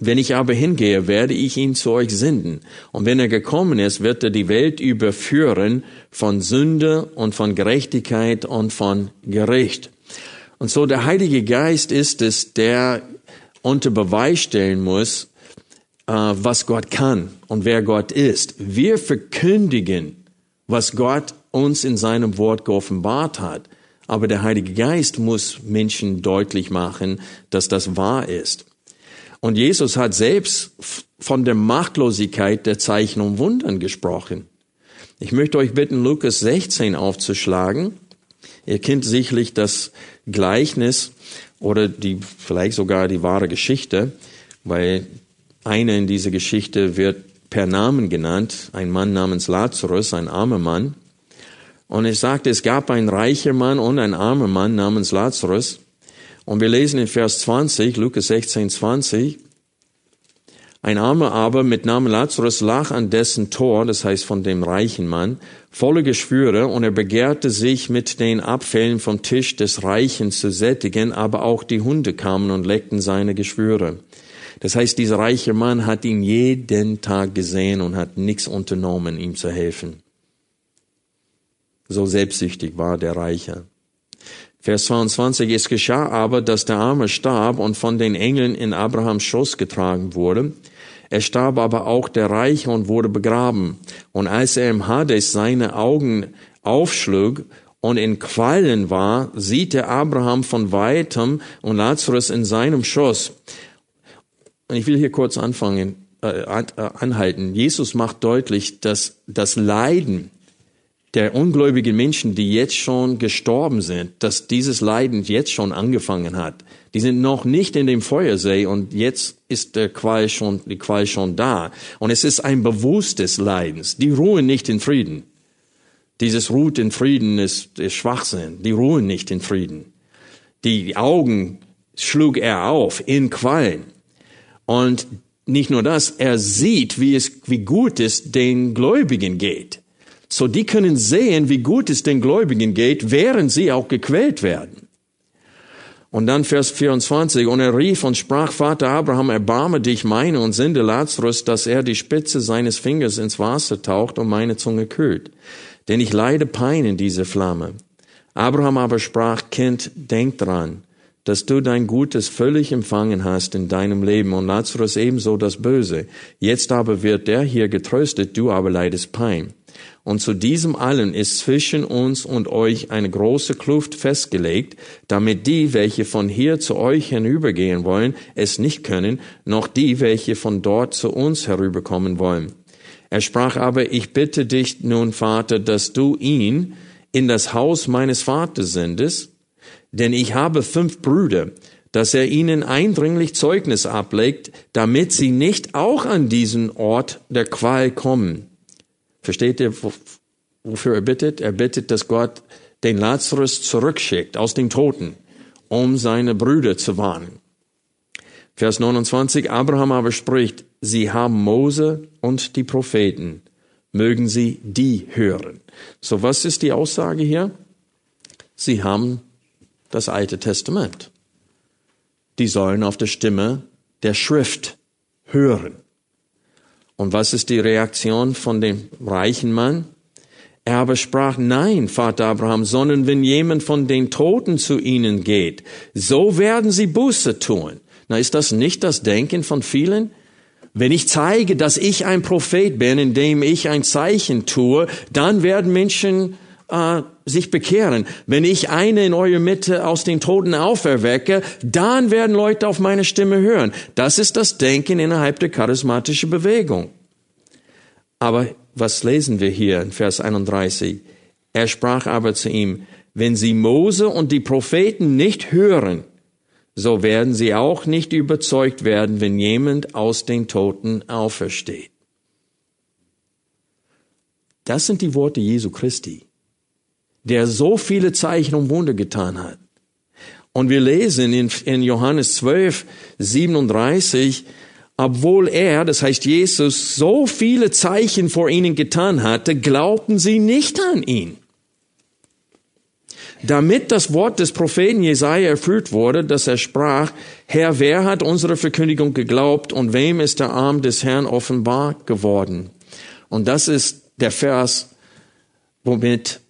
Wenn ich aber hingehe, werde ich ihn zu euch senden. Und wenn er gekommen ist, wird er die Welt überführen von Sünde und von Gerechtigkeit und von Gericht. Und so der Heilige Geist ist es, der unter Beweis stellen muss, was Gott kann und wer Gott ist. Wir verkündigen, was Gott uns in seinem Wort geoffenbart hat. Aber der Heilige Geist muss Menschen deutlich machen, dass das wahr ist. Und Jesus hat selbst von der Machtlosigkeit der Zeichen und Wundern gesprochen. Ich möchte euch bitten, Lukas 16 aufzuschlagen. Ihr kennt sicherlich das Gleichnis oder die, vielleicht sogar die wahre Geschichte, weil einer in dieser Geschichte wird per Namen genannt, ein Mann namens Lazarus, ein armer Mann. Und es sagte, es gab ein reicher Mann und ein armer Mann namens Lazarus. Und wir lesen in Vers 20, Lukas 16, 20, ein armer aber mit Namen Lazarus lag an dessen Tor, das heißt von dem reichen Mann, voller Geschwüre, und er begehrte sich mit den Abfällen vom Tisch des Reichen zu sättigen, aber auch die Hunde kamen und leckten seine Geschwüre. Das heißt, dieser reiche Mann hat ihn jeden Tag gesehen und hat nichts unternommen, ihm zu helfen. So selbstsüchtig war der Reiche. Vers 22, es geschah aber, dass der Arme starb und von den Engeln in Abrahams Schoß getragen wurde. Er starb aber auch der Reiche und wurde begraben. Und als er im Hades seine Augen aufschlug und in Quallen war, sieht er Abraham von weitem und Lazarus in seinem Schoß. Und ich will hier kurz anfangen, äh, äh, anhalten. Jesus macht deutlich, dass das Leiden der ungläubigen Menschen, die jetzt schon gestorben sind, dass dieses Leiden jetzt schon angefangen hat. Die sind noch nicht in dem Feuersee und jetzt ist der Qual schon, die Qual schon da. Und es ist ein bewusstes Leidens. Die ruhen nicht in Frieden. Dieses Ruht in Frieden ist, ist Schwachsinn. Die ruhen nicht in Frieden. Die Augen schlug er auf in Quallen. Und nicht nur das, er sieht, wie es, wie gut es den Gläubigen geht. So die können sehen, wie gut es den Gläubigen geht, während sie auch gequält werden. Und dann Vers 24, und er rief und sprach, Vater Abraham, erbarme dich meine und sende Lazarus, dass er die Spitze seines Fingers ins Wasser taucht und meine Zunge kühlt. Denn ich leide Pein in dieser Flamme. Abraham aber sprach, Kind, denk dran, dass du dein Gutes völlig empfangen hast in deinem Leben und Lazarus ebenso das Böse. Jetzt aber wird der hier getröstet, du aber leidest Pein. Und zu diesem allen ist zwischen uns und euch eine große Kluft festgelegt, damit die, welche von hier zu euch hinübergehen wollen, es nicht können, noch die, welche von dort zu uns herüberkommen wollen. Er sprach aber, ich bitte dich nun, Vater, dass du ihn in das Haus meines Vaters sendest, denn ich habe fünf Brüder, dass er ihnen eindringlich Zeugnis ablegt, damit sie nicht auch an diesen Ort der Qual kommen. Versteht ihr, wofür er bittet? Er bittet, dass Gott den Lazarus zurückschickt aus den Toten, um seine Brüder zu warnen. Vers 29, Abraham aber spricht, sie haben Mose und die Propheten, mögen sie die hören. So was ist die Aussage hier? Sie haben das Alte Testament. Die sollen auf der Stimme der Schrift hören. Und was ist die Reaktion von dem reichen Mann? Er aber sprach, nein, Vater Abraham, sondern wenn jemand von den Toten zu ihnen geht, so werden sie Buße tun. Na, ist das nicht das Denken von vielen? Wenn ich zeige, dass ich ein Prophet bin, indem ich ein Zeichen tue, dann werden Menschen äh, sich bekehren. Wenn ich eine in eurer Mitte aus den Toten auferwecke, dann werden Leute auf meine Stimme hören. Das ist das Denken innerhalb der charismatischen Bewegung. Aber was lesen wir hier in Vers 31? Er sprach aber zu ihm, wenn sie Mose und die Propheten nicht hören, so werden sie auch nicht überzeugt werden, wenn jemand aus den Toten aufersteht. Das sind die Worte Jesu Christi der so viele Zeichen und Wunder getan hat. Und wir lesen in, in Johannes 12, 37, obwohl er, das heißt Jesus, so viele Zeichen vor ihnen getan hatte, glaubten sie nicht an ihn. Damit das Wort des Propheten Jesaja erfüllt wurde, dass er sprach, Herr, wer hat unsere Verkündigung geglaubt und wem ist der Arm des Herrn offenbar geworden? Und das ist der Vers, womit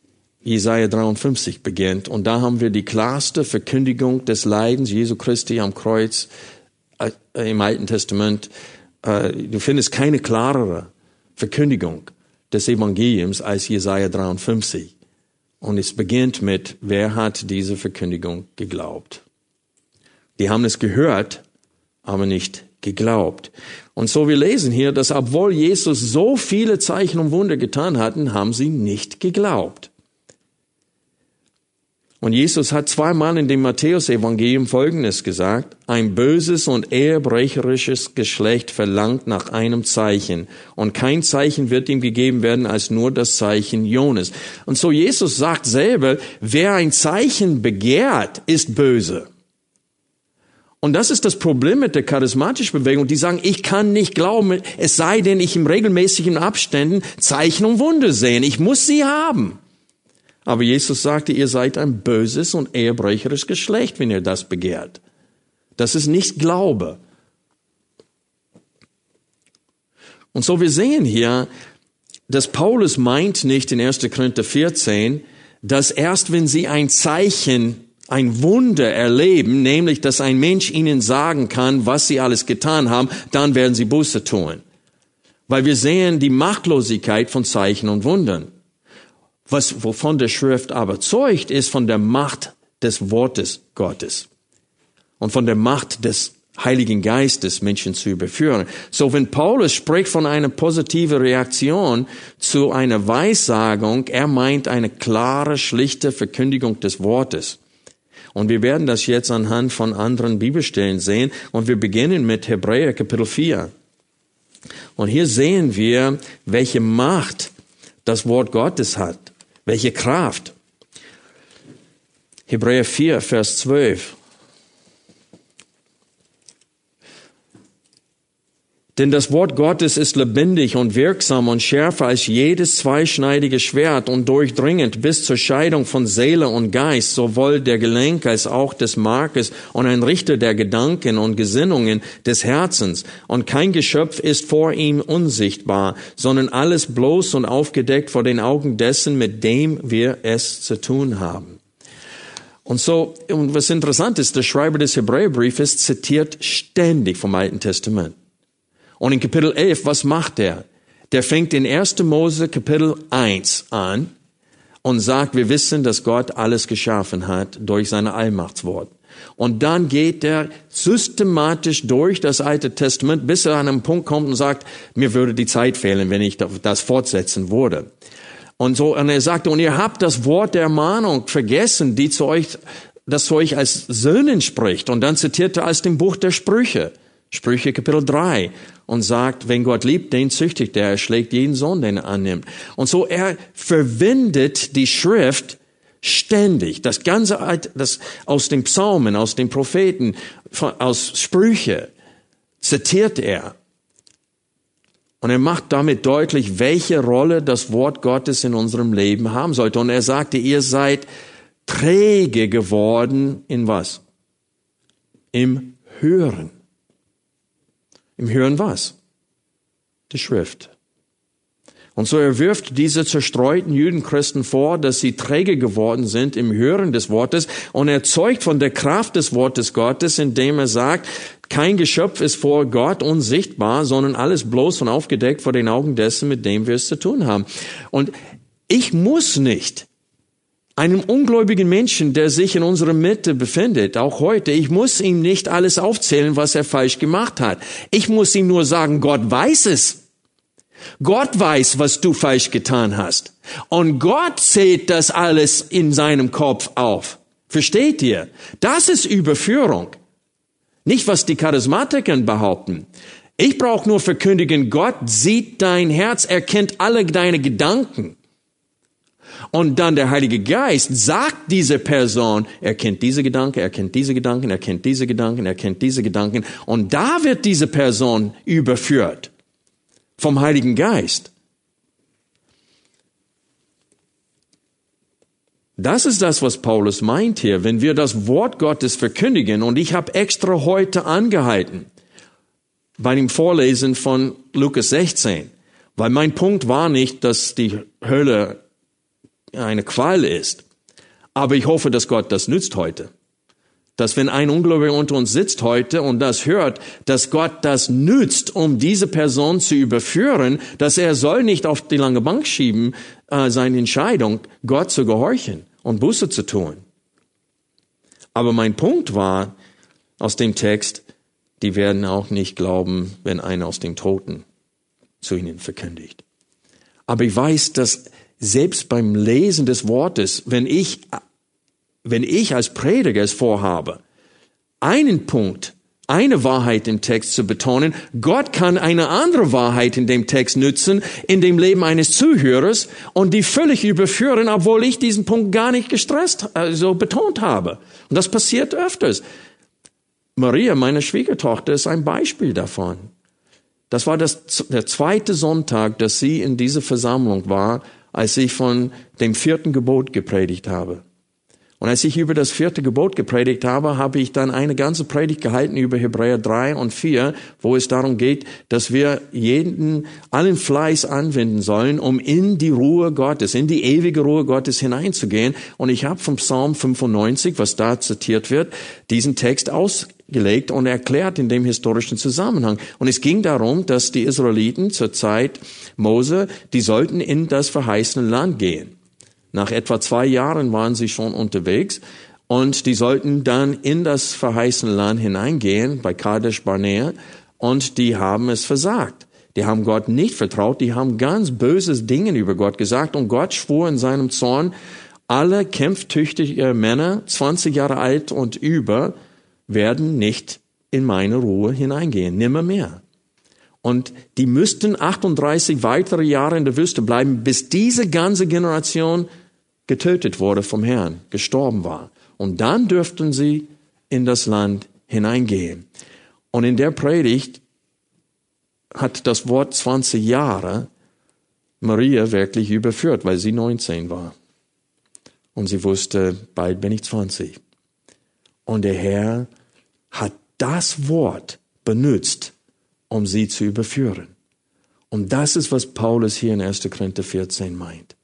Jesaja 53 beginnt. Und da haben wir die klarste Verkündigung des Leidens Jesu Christi am Kreuz äh, im Alten Testament. Äh, du findest keine klarere Verkündigung des Evangeliums als Jesaja 53. Und es beginnt mit, wer hat diese Verkündigung geglaubt? Die haben es gehört, aber nicht geglaubt. Und so wir lesen hier, dass obwohl Jesus so viele Zeichen und Wunder getan hatten, haben sie nicht geglaubt. Und Jesus hat zweimal in dem Matthäusevangelium Folgendes gesagt. Ein böses und ehebrecherisches Geschlecht verlangt nach einem Zeichen. Und kein Zeichen wird ihm gegeben werden als nur das Zeichen Jonas. Und so Jesus sagt selber, wer ein Zeichen begehrt, ist böse. Und das ist das Problem mit der charismatischen Bewegung. Die sagen, ich kann nicht glauben, es sei denn, ich im regelmäßigen Abständen Zeichen und Wunder sehen. Ich muss sie haben. Aber Jesus sagte, ihr seid ein böses und ehebrecherisches Geschlecht, wenn ihr das begehrt. Das ist nicht Glaube. Und so wir sehen hier, dass Paulus meint nicht in 1. Korinther 14, dass erst wenn sie ein Zeichen, ein Wunder erleben, nämlich dass ein Mensch ihnen sagen kann, was sie alles getan haben, dann werden sie Buße tun. Weil wir sehen die Machtlosigkeit von Zeichen und Wundern. Was, wovon der Schrift aber zeugt, ist von der Macht des Wortes Gottes und von der Macht des Heiligen Geistes Menschen zu überführen. So wenn Paulus spricht von einer positiven Reaktion zu einer Weissagung, er meint eine klare, schlichte Verkündigung des Wortes. Und wir werden das jetzt anhand von anderen Bibelstellen sehen. Und wir beginnen mit Hebräer Kapitel 4. Und hier sehen wir, welche Macht das Wort Gottes hat. Welche Kraft? Hebräer 4, Vers 12. Denn das Wort Gottes ist lebendig und wirksam und schärfer als jedes zweischneidige Schwert und durchdringend bis zur Scheidung von Seele und Geist, sowohl der Gelenk als auch des Markes und ein Richter der Gedanken und Gesinnungen des Herzens. Und kein Geschöpf ist vor ihm unsichtbar, sondern alles bloß und aufgedeckt vor den Augen dessen, mit dem wir es zu tun haben. Und so, und was interessant ist, der Schreiber des Hebräerbriefes zitiert ständig vom Alten Testament. Und in Kapitel 11, was macht er? Der fängt in 1. Mose Kapitel 1 an und sagt, wir wissen, dass Gott alles geschaffen hat durch seine Allmachtswort. Und dann geht er systematisch durch das Alte Testament, bis er an einen Punkt kommt und sagt, mir würde die Zeit fehlen, wenn ich das fortsetzen würde. Und so, und er sagte, und ihr habt das Wort der Mahnung vergessen, die zu euch, das zu euch als Söhnen spricht. Und dann zitiert er aus dem Buch der Sprüche. Sprüche Kapitel 3 und sagt, wenn Gott liebt, den züchtigt er, er schlägt jeden Sohn, den er annimmt. Und so er verwendet die Schrift ständig, das ganze, das aus den Psalmen, aus den Propheten, aus Sprüche zitiert er. Und er macht damit deutlich, welche Rolle das Wort Gottes in unserem Leben haben sollte. Und er sagte, ihr seid träge geworden in was? Im Hören. Im Hören was? Die Schrift. Und so er wirft diese zerstreuten Jüdenchristen vor, dass sie träge geworden sind im Hören des Wortes und er zeugt von der Kraft des Wortes Gottes, indem er sagt, kein Geschöpf ist vor Gott unsichtbar, sondern alles bloß und aufgedeckt vor den Augen dessen, mit dem wir es zu tun haben. Und ich muss nicht einem ungläubigen Menschen, der sich in unserer Mitte befindet, auch heute, ich muss ihm nicht alles aufzählen, was er falsch gemacht hat. Ich muss ihm nur sagen, Gott weiß es. Gott weiß, was du falsch getan hast. Und Gott zählt das alles in seinem Kopf auf. Versteht ihr? Das ist Überführung. Nicht, was die Charismatiker behaupten. Ich brauche nur verkündigen, Gott sieht dein Herz, er kennt alle deine Gedanken. Und dann der Heilige Geist sagt diese Person, er kennt diese Gedanken, er kennt diese Gedanken, er kennt diese Gedanken, er kennt diese Gedanken. Und da wird diese Person überführt vom Heiligen Geist. Das ist das, was Paulus meint hier, wenn wir das Wort Gottes verkündigen. Und ich habe extra heute angehalten bei dem Vorlesen von Lukas 16, weil mein Punkt war nicht, dass die Hölle eine Qual ist. Aber ich hoffe, dass Gott das nützt heute. Dass wenn ein Ungläubiger unter uns sitzt heute und das hört, dass Gott das nützt, um diese Person zu überführen, dass er soll nicht auf die lange Bank schieben, äh, seine Entscheidung, Gott zu gehorchen und Buße zu tun. Aber mein Punkt war aus dem Text, die werden auch nicht glauben, wenn einer aus den Toten zu ihnen verkündigt. Aber ich weiß, dass selbst beim Lesen des Wortes, wenn ich, wenn ich als Prediger es vorhabe, einen Punkt, eine Wahrheit im Text zu betonen, Gott kann eine andere Wahrheit in dem Text nützen, in dem Leben eines Zuhörers und die völlig überführen, obwohl ich diesen Punkt gar nicht gestresst, also betont habe. Und das passiert öfters. Maria, meine Schwiegertochter, ist ein Beispiel davon. Das war das, der zweite Sonntag, dass sie in dieser Versammlung war, als ich von dem vierten Gebot gepredigt habe. Und als ich über das vierte Gebot gepredigt habe, habe ich dann eine ganze Predigt gehalten über Hebräer 3 und 4, wo es darum geht, dass wir jeden, allen Fleiß anwenden sollen, um in die Ruhe Gottes, in die ewige Ruhe Gottes hineinzugehen. Und ich habe vom Psalm 95, was da zitiert wird, diesen Text ausgelegt und erklärt in dem historischen Zusammenhang. Und es ging darum, dass die Israeliten zur Zeit Mose, die sollten in das verheißene Land gehen. Nach etwa zwei Jahren waren sie schon unterwegs und die sollten dann in das verheißene Land hineingehen, bei Kadesh Barnea, und die haben es versagt. Die haben Gott nicht vertraut, die haben ganz böses Dinge über Gott gesagt und Gott schwor in seinem Zorn, alle kämpftüchtige Männer, 20 Jahre alt und über, werden nicht in meine Ruhe hineingehen, nimmer mehr. Und die müssten 38 weitere Jahre in der Wüste bleiben, bis diese ganze Generation getötet wurde vom Herrn, gestorben war. Und dann dürften sie in das Land hineingehen. Und in der Predigt hat das Wort 20 Jahre Maria wirklich überführt, weil sie 19 war. Und sie wusste, bald bin ich 20. Und der Herr hat das Wort benutzt, um sie zu überführen. Und das ist, was Paulus hier in 1. Korinther 14 meint.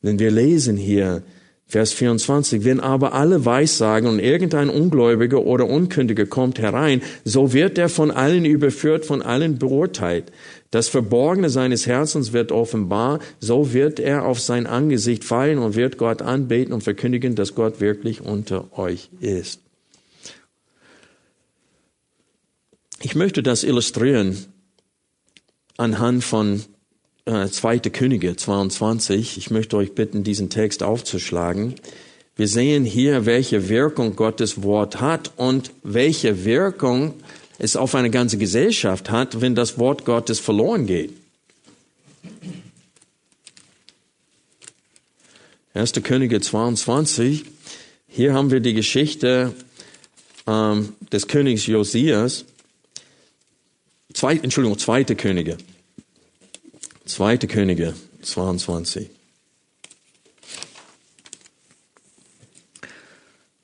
Wenn wir lesen hier, Vers 24, wenn aber alle Weissagen und irgendein Ungläubiger oder Unkündiger kommt herein, so wird er von allen überführt, von allen beurteilt. Das Verborgene seines Herzens wird offenbar, so wird er auf sein Angesicht fallen und wird Gott anbeten und verkündigen, dass Gott wirklich unter euch ist. Ich möchte das illustrieren anhand von äh, 2. Könige 22. Ich möchte euch bitten, diesen Text aufzuschlagen. Wir sehen hier, welche Wirkung Gottes Wort hat und welche Wirkung es auf eine ganze Gesellschaft hat, wenn das Wort Gottes verloren geht. 1. Könige 22. Hier haben wir die Geschichte ähm, des Königs Josias. Zwei, Entschuldigung, zweite Könige. Zweite Könige 22.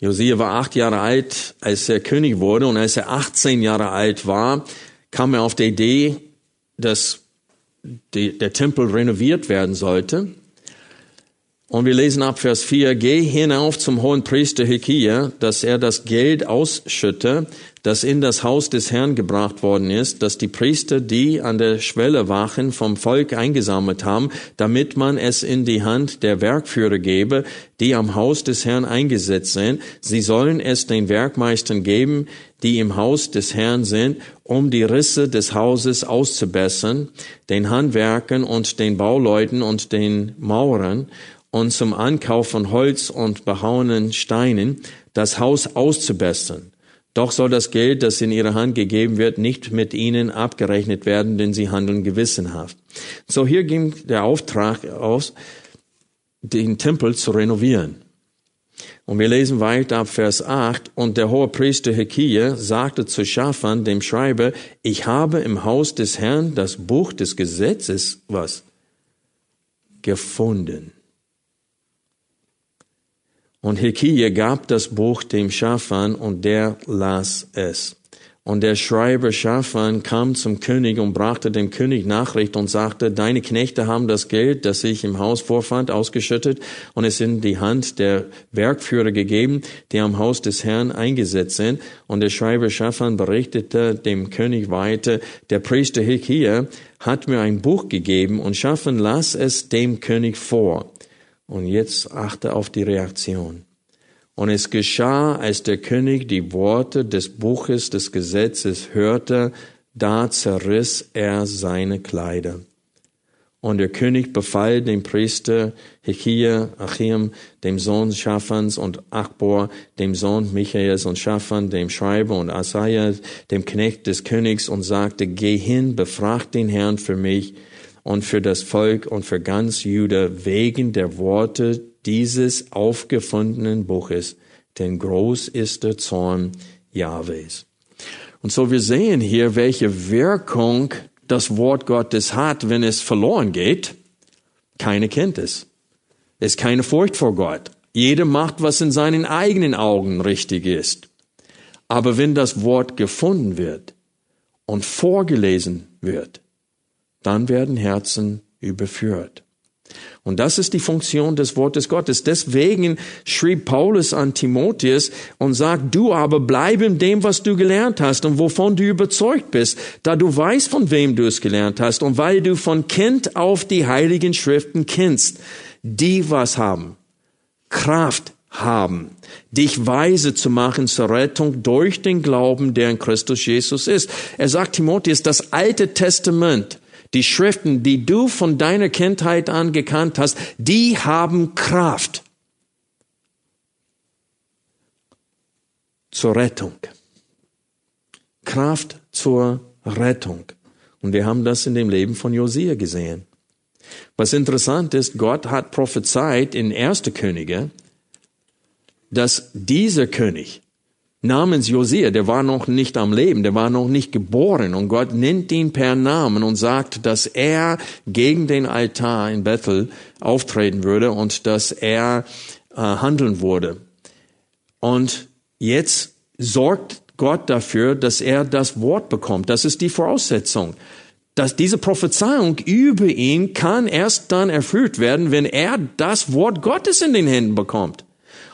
Josia war acht Jahre alt, als er König wurde, und als er 18 Jahre alt war, kam er auf die Idee, dass die, der Tempel renoviert werden sollte. Und wir lesen ab Vers 4, geh hinauf zum hohen Priester Hekia, dass er das Geld ausschütte, das in das Haus des Herrn gebracht worden ist, dass die Priester, die an der Schwelle wachen, vom Volk eingesammelt haben, damit man es in die Hand der Werkführer gebe, die am Haus des Herrn eingesetzt sind. Sie sollen es den Werkmeistern geben, die im Haus des Herrn sind, um die Risse des Hauses auszubessern, den Handwerkern und den Bauleuten und den Maurern, und zum Ankauf von Holz und behauenen Steinen das Haus auszubessern. Doch soll das Geld, das in ihre Hand gegeben wird, nicht mit ihnen abgerechnet werden, denn sie handeln gewissenhaft. So hier ging der Auftrag aus, den Tempel zu renovieren. Und wir lesen weiter ab Vers 8. Und der hohe Priester Hekia sagte zu Schafan, dem Schreiber, ich habe im Haus des Herrn das Buch des Gesetzes, was? Gefunden. Und Hekia gab das Buch dem Schafan und der las es. Und der Schreiber Schafan kam zum König und brachte dem König Nachricht und sagte, deine Knechte haben das Geld, das ich im Haus vorfand, ausgeschüttet und es in die Hand der Werkführer gegeben, die am Haus des Herrn eingesetzt sind. Und der Schreiber Schafan berichtete dem König weiter, der Priester Hekia hat mir ein Buch gegeben und Schafan las es dem König vor. Und jetzt achte auf die Reaktion. Und es geschah, als der König die Worte des Buches des Gesetzes hörte, da zerriss er seine Kleider. Und der König befahl dem Priester Hekia, Achim, dem Sohn Schaffans und Achbor, dem Sohn Michaels und Schaffan, dem Schreiber und Asaja, dem Knecht des Königs und sagte, geh hin, befrag den Herrn für mich und für das Volk und für ganz Juda wegen der Worte dieses aufgefundenen Buches, denn groß ist der Zorn Jahwes. Und so wir sehen hier, welche Wirkung das Wort Gottes hat, wenn es verloren geht. Keine kennt es. Es ist keine Furcht vor Gott. Jeder macht, was in seinen eigenen Augen richtig ist. Aber wenn das Wort gefunden wird und vorgelesen wird, dann werden Herzen überführt. Und das ist die Funktion des Wortes Gottes. Deswegen schrieb Paulus an Timotheus und sagt, du aber bleib in dem, was du gelernt hast und wovon du überzeugt bist, da du weißt, von wem du es gelernt hast und weil du von Kind auf die heiligen Schriften kennst, die was haben, Kraft haben, dich weise zu machen zur Rettung durch den Glauben, der in Christus Jesus ist. Er sagt Timotheus, das Alte Testament die Schriften, die du von deiner Kindheit an gekannt hast, die haben Kraft zur Rettung. Kraft zur Rettung. Und wir haben das in dem Leben von Josia gesehen. Was interessant ist, Gott hat prophezeit in Erste Könige, dass dieser König namens Josia, der war noch nicht am Leben, der war noch nicht geboren und Gott nennt ihn per Namen und sagt, dass er gegen den Altar in Bethel auftreten würde und dass er äh, handeln würde. Und jetzt sorgt Gott dafür, dass er das Wort bekommt. Das ist die Voraussetzung. Dass diese Prophezeiung über ihn kann erst dann erfüllt werden, wenn er das Wort Gottes in den Händen bekommt.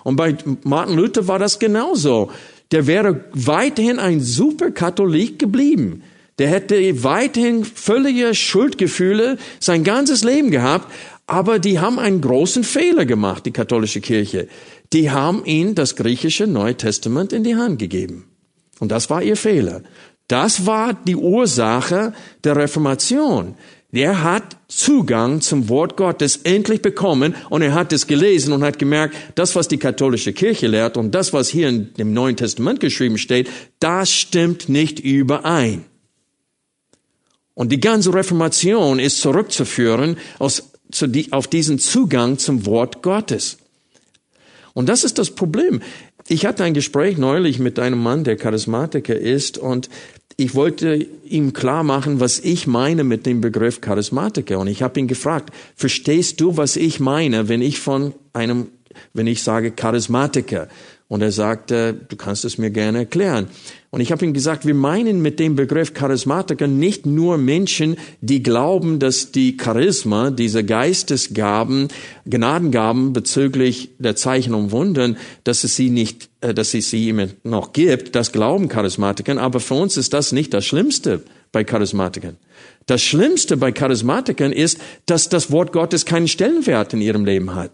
Und bei Martin Luther war das genauso. Der wäre weiterhin ein super Katholik geblieben. Der hätte weiterhin völlige Schuldgefühle sein ganzes Leben gehabt. Aber die haben einen großen Fehler gemacht, die katholische Kirche. Die haben ihn das griechische Neue Testament in die Hand gegeben. Und das war ihr Fehler. Das war die Ursache der Reformation. Er hat Zugang zum Wort Gottes endlich bekommen und er hat es gelesen und hat gemerkt, das, was die katholische Kirche lehrt und das, was hier in dem Neuen Testament geschrieben steht, das stimmt nicht überein. Und die ganze Reformation ist zurückzuführen aus, zu die, auf diesen Zugang zum Wort Gottes. Und das ist das Problem. Ich hatte ein Gespräch neulich mit einem Mann, der Charismatiker ist, und ich wollte ihm klar machen, was ich meine mit dem Begriff Charismatiker. Und ich habe ihn gefragt, verstehst du, was ich meine, wenn ich von einem, wenn ich sage Charismatiker? Und er sagte, du kannst es mir gerne erklären. Und ich habe ihm gesagt, wir meinen mit dem Begriff Charismatiker nicht nur Menschen, die glauben, dass die Charisma, diese Geistesgaben, Gnadengaben bezüglich der Zeichen und Wundern, dass es sie nicht, dass es sie immer noch gibt, das glauben Charismatikern. Aber für uns ist das nicht das Schlimmste bei Charismatikern. Das Schlimmste bei Charismatikern ist, dass das Wort Gottes keinen Stellenwert in ihrem Leben hat.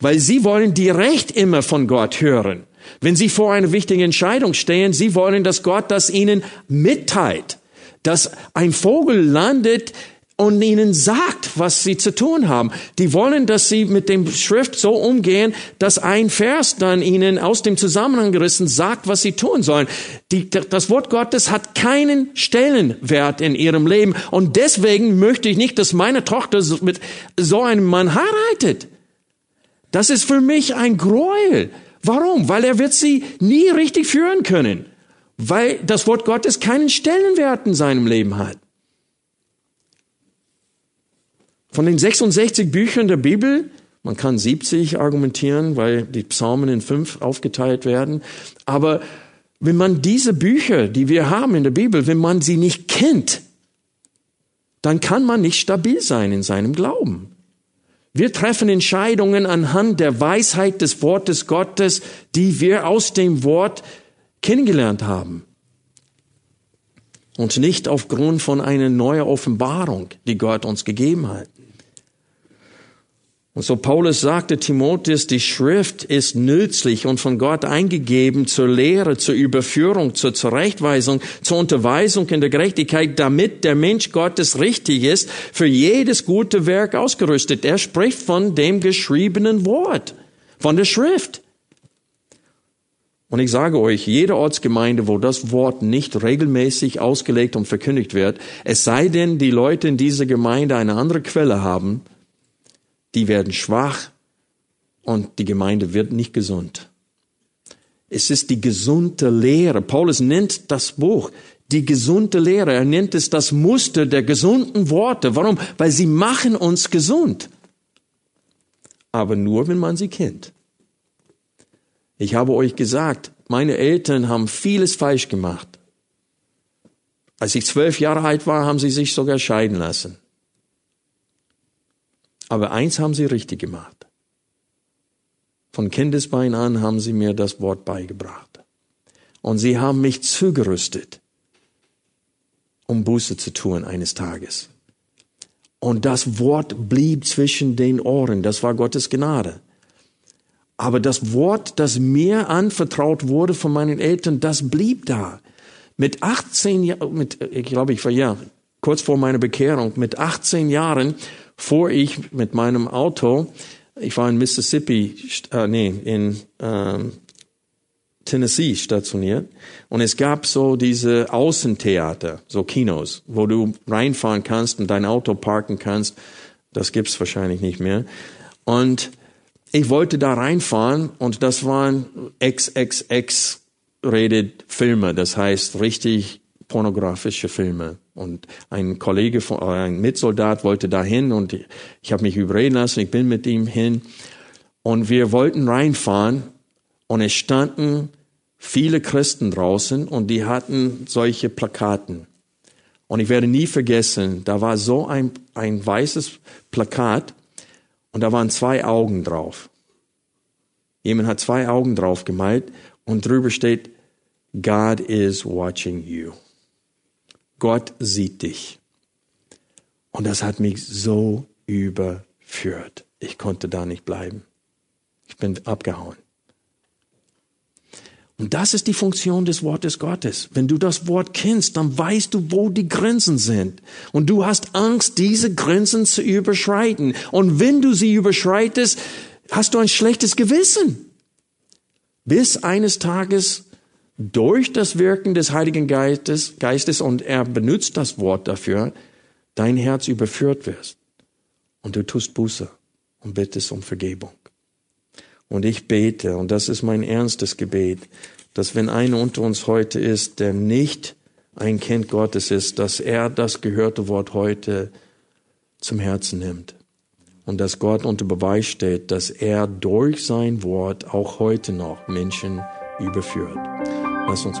Weil sie wollen direkt immer von Gott hören. Wenn Sie vor einer wichtigen Entscheidung stehen, Sie wollen, dass Gott das Ihnen mitteilt, dass ein Vogel landet und ihnen sagt, was sie zu tun haben. Die wollen, dass sie mit dem Schrift so umgehen, dass ein Vers dann ihnen aus dem Zusammenhang gerissen sagt, was sie tun sollen. Die, das Wort Gottes hat keinen Stellenwert in ihrem Leben und deswegen möchte ich nicht, dass meine Tochter mit so einem Mann heiratet. Das ist für mich ein Gräuel. Warum? Weil er wird sie nie richtig führen können. Weil das Wort Gottes keinen Stellenwert in seinem Leben hat. Von den 66 Büchern der Bibel, man kann 70 argumentieren, weil die Psalmen in fünf aufgeteilt werden, aber wenn man diese Bücher, die wir haben in der Bibel, wenn man sie nicht kennt, dann kann man nicht stabil sein in seinem Glauben. Wir treffen Entscheidungen anhand der Weisheit des Wortes Gottes, die wir aus dem Wort kennengelernt haben. Und nicht aufgrund von einer neuen Offenbarung, die Gott uns gegeben hat. Und so Paulus sagte Timotheus, die Schrift ist nützlich und von Gott eingegeben zur Lehre, zur Überführung, zur Zurechtweisung, zur Unterweisung in der Gerechtigkeit, damit der Mensch Gottes richtig ist, für jedes gute Werk ausgerüstet. Er spricht von dem geschriebenen Wort, von der Schrift. Und ich sage euch, jede Ortsgemeinde, wo das Wort nicht regelmäßig ausgelegt und verkündigt wird, es sei denn, die Leute in dieser Gemeinde eine andere Quelle haben, die werden schwach und die Gemeinde wird nicht gesund. Es ist die gesunde Lehre. Paulus nennt das Buch die gesunde Lehre. Er nennt es das Muster der gesunden Worte. Warum? Weil sie machen uns gesund. Aber nur, wenn man sie kennt. Ich habe euch gesagt, meine Eltern haben vieles falsch gemacht. Als ich zwölf Jahre alt war, haben sie sich sogar scheiden lassen. Aber eins haben sie richtig gemacht. Von Kindesbein an haben sie mir das Wort beigebracht. Und sie haben mich zugerüstet, um Buße zu tun eines Tages. Und das Wort blieb zwischen den Ohren. Das war Gottes Gnade. Aber das Wort, das mir anvertraut wurde von meinen Eltern, das blieb da. Mit 18 Jahren, mit, ich glaube, ich war ja kurz vor meiner Bekehrung, mit 18 Jahren fuhr ich mit meinem Auto, ich war in Mississippi, äh, nee, in ähm, Tennessee stationiert und es gab so diese Außentheater, so Kinos, wo du reinfahren kannst und dein Auto parken kannst. Das gibt's wahrscheinlich nicht mehr. Und ich wollte da reinfahren und das waren XXX R-rated Filme, das heißt richtig pornografische Filme. Und ein Kollege, von, ein Mitsoldat wollte dahin und ich habe mich überreden lassen, ich bin mit ihm hin. Und wir wollten reinfahren und es standen viele Christen draußen und die hatten solche Plakaten. Und ich werde nie vergessen, da war so ein, ein weißes Plakat und da waren zwei Augen drauf. Jemand hat zwei Augen drauf gemalt und drüber steht, God is watching you. Gott sieht dich. Und das hat mich so überführt. Ich konnte da nicht bleiben. Ich bin abgehauen. Und das ist die Funktion des Wortes Gottes. Wenn du das Wort kennst, dann weißt du, wo die Grenzen sind. Und du hast Angst, diese Grenzen zu überschreiten. Und wenn du sie überschreitest, hast du ein schlechtes Gewissen. Bis eines Tages durch das Wirken des Heiligen Geistes, Geistes und er benutzt das Wort dafür, dein Herz überführt wirst. Und du tust Buße und bittest um Vergebung. Und ich bete, und das ist mein ernstes Gebet, dass wenn einer unter uns heute ist, der nicht ein Kind Gottes ist, dass er das gehörte Wort heute zum Herzen nimmt. Und dass Gott unter Beweis steht, dass er durch sein Wort auch heute noch Menschen überführt. Lass uns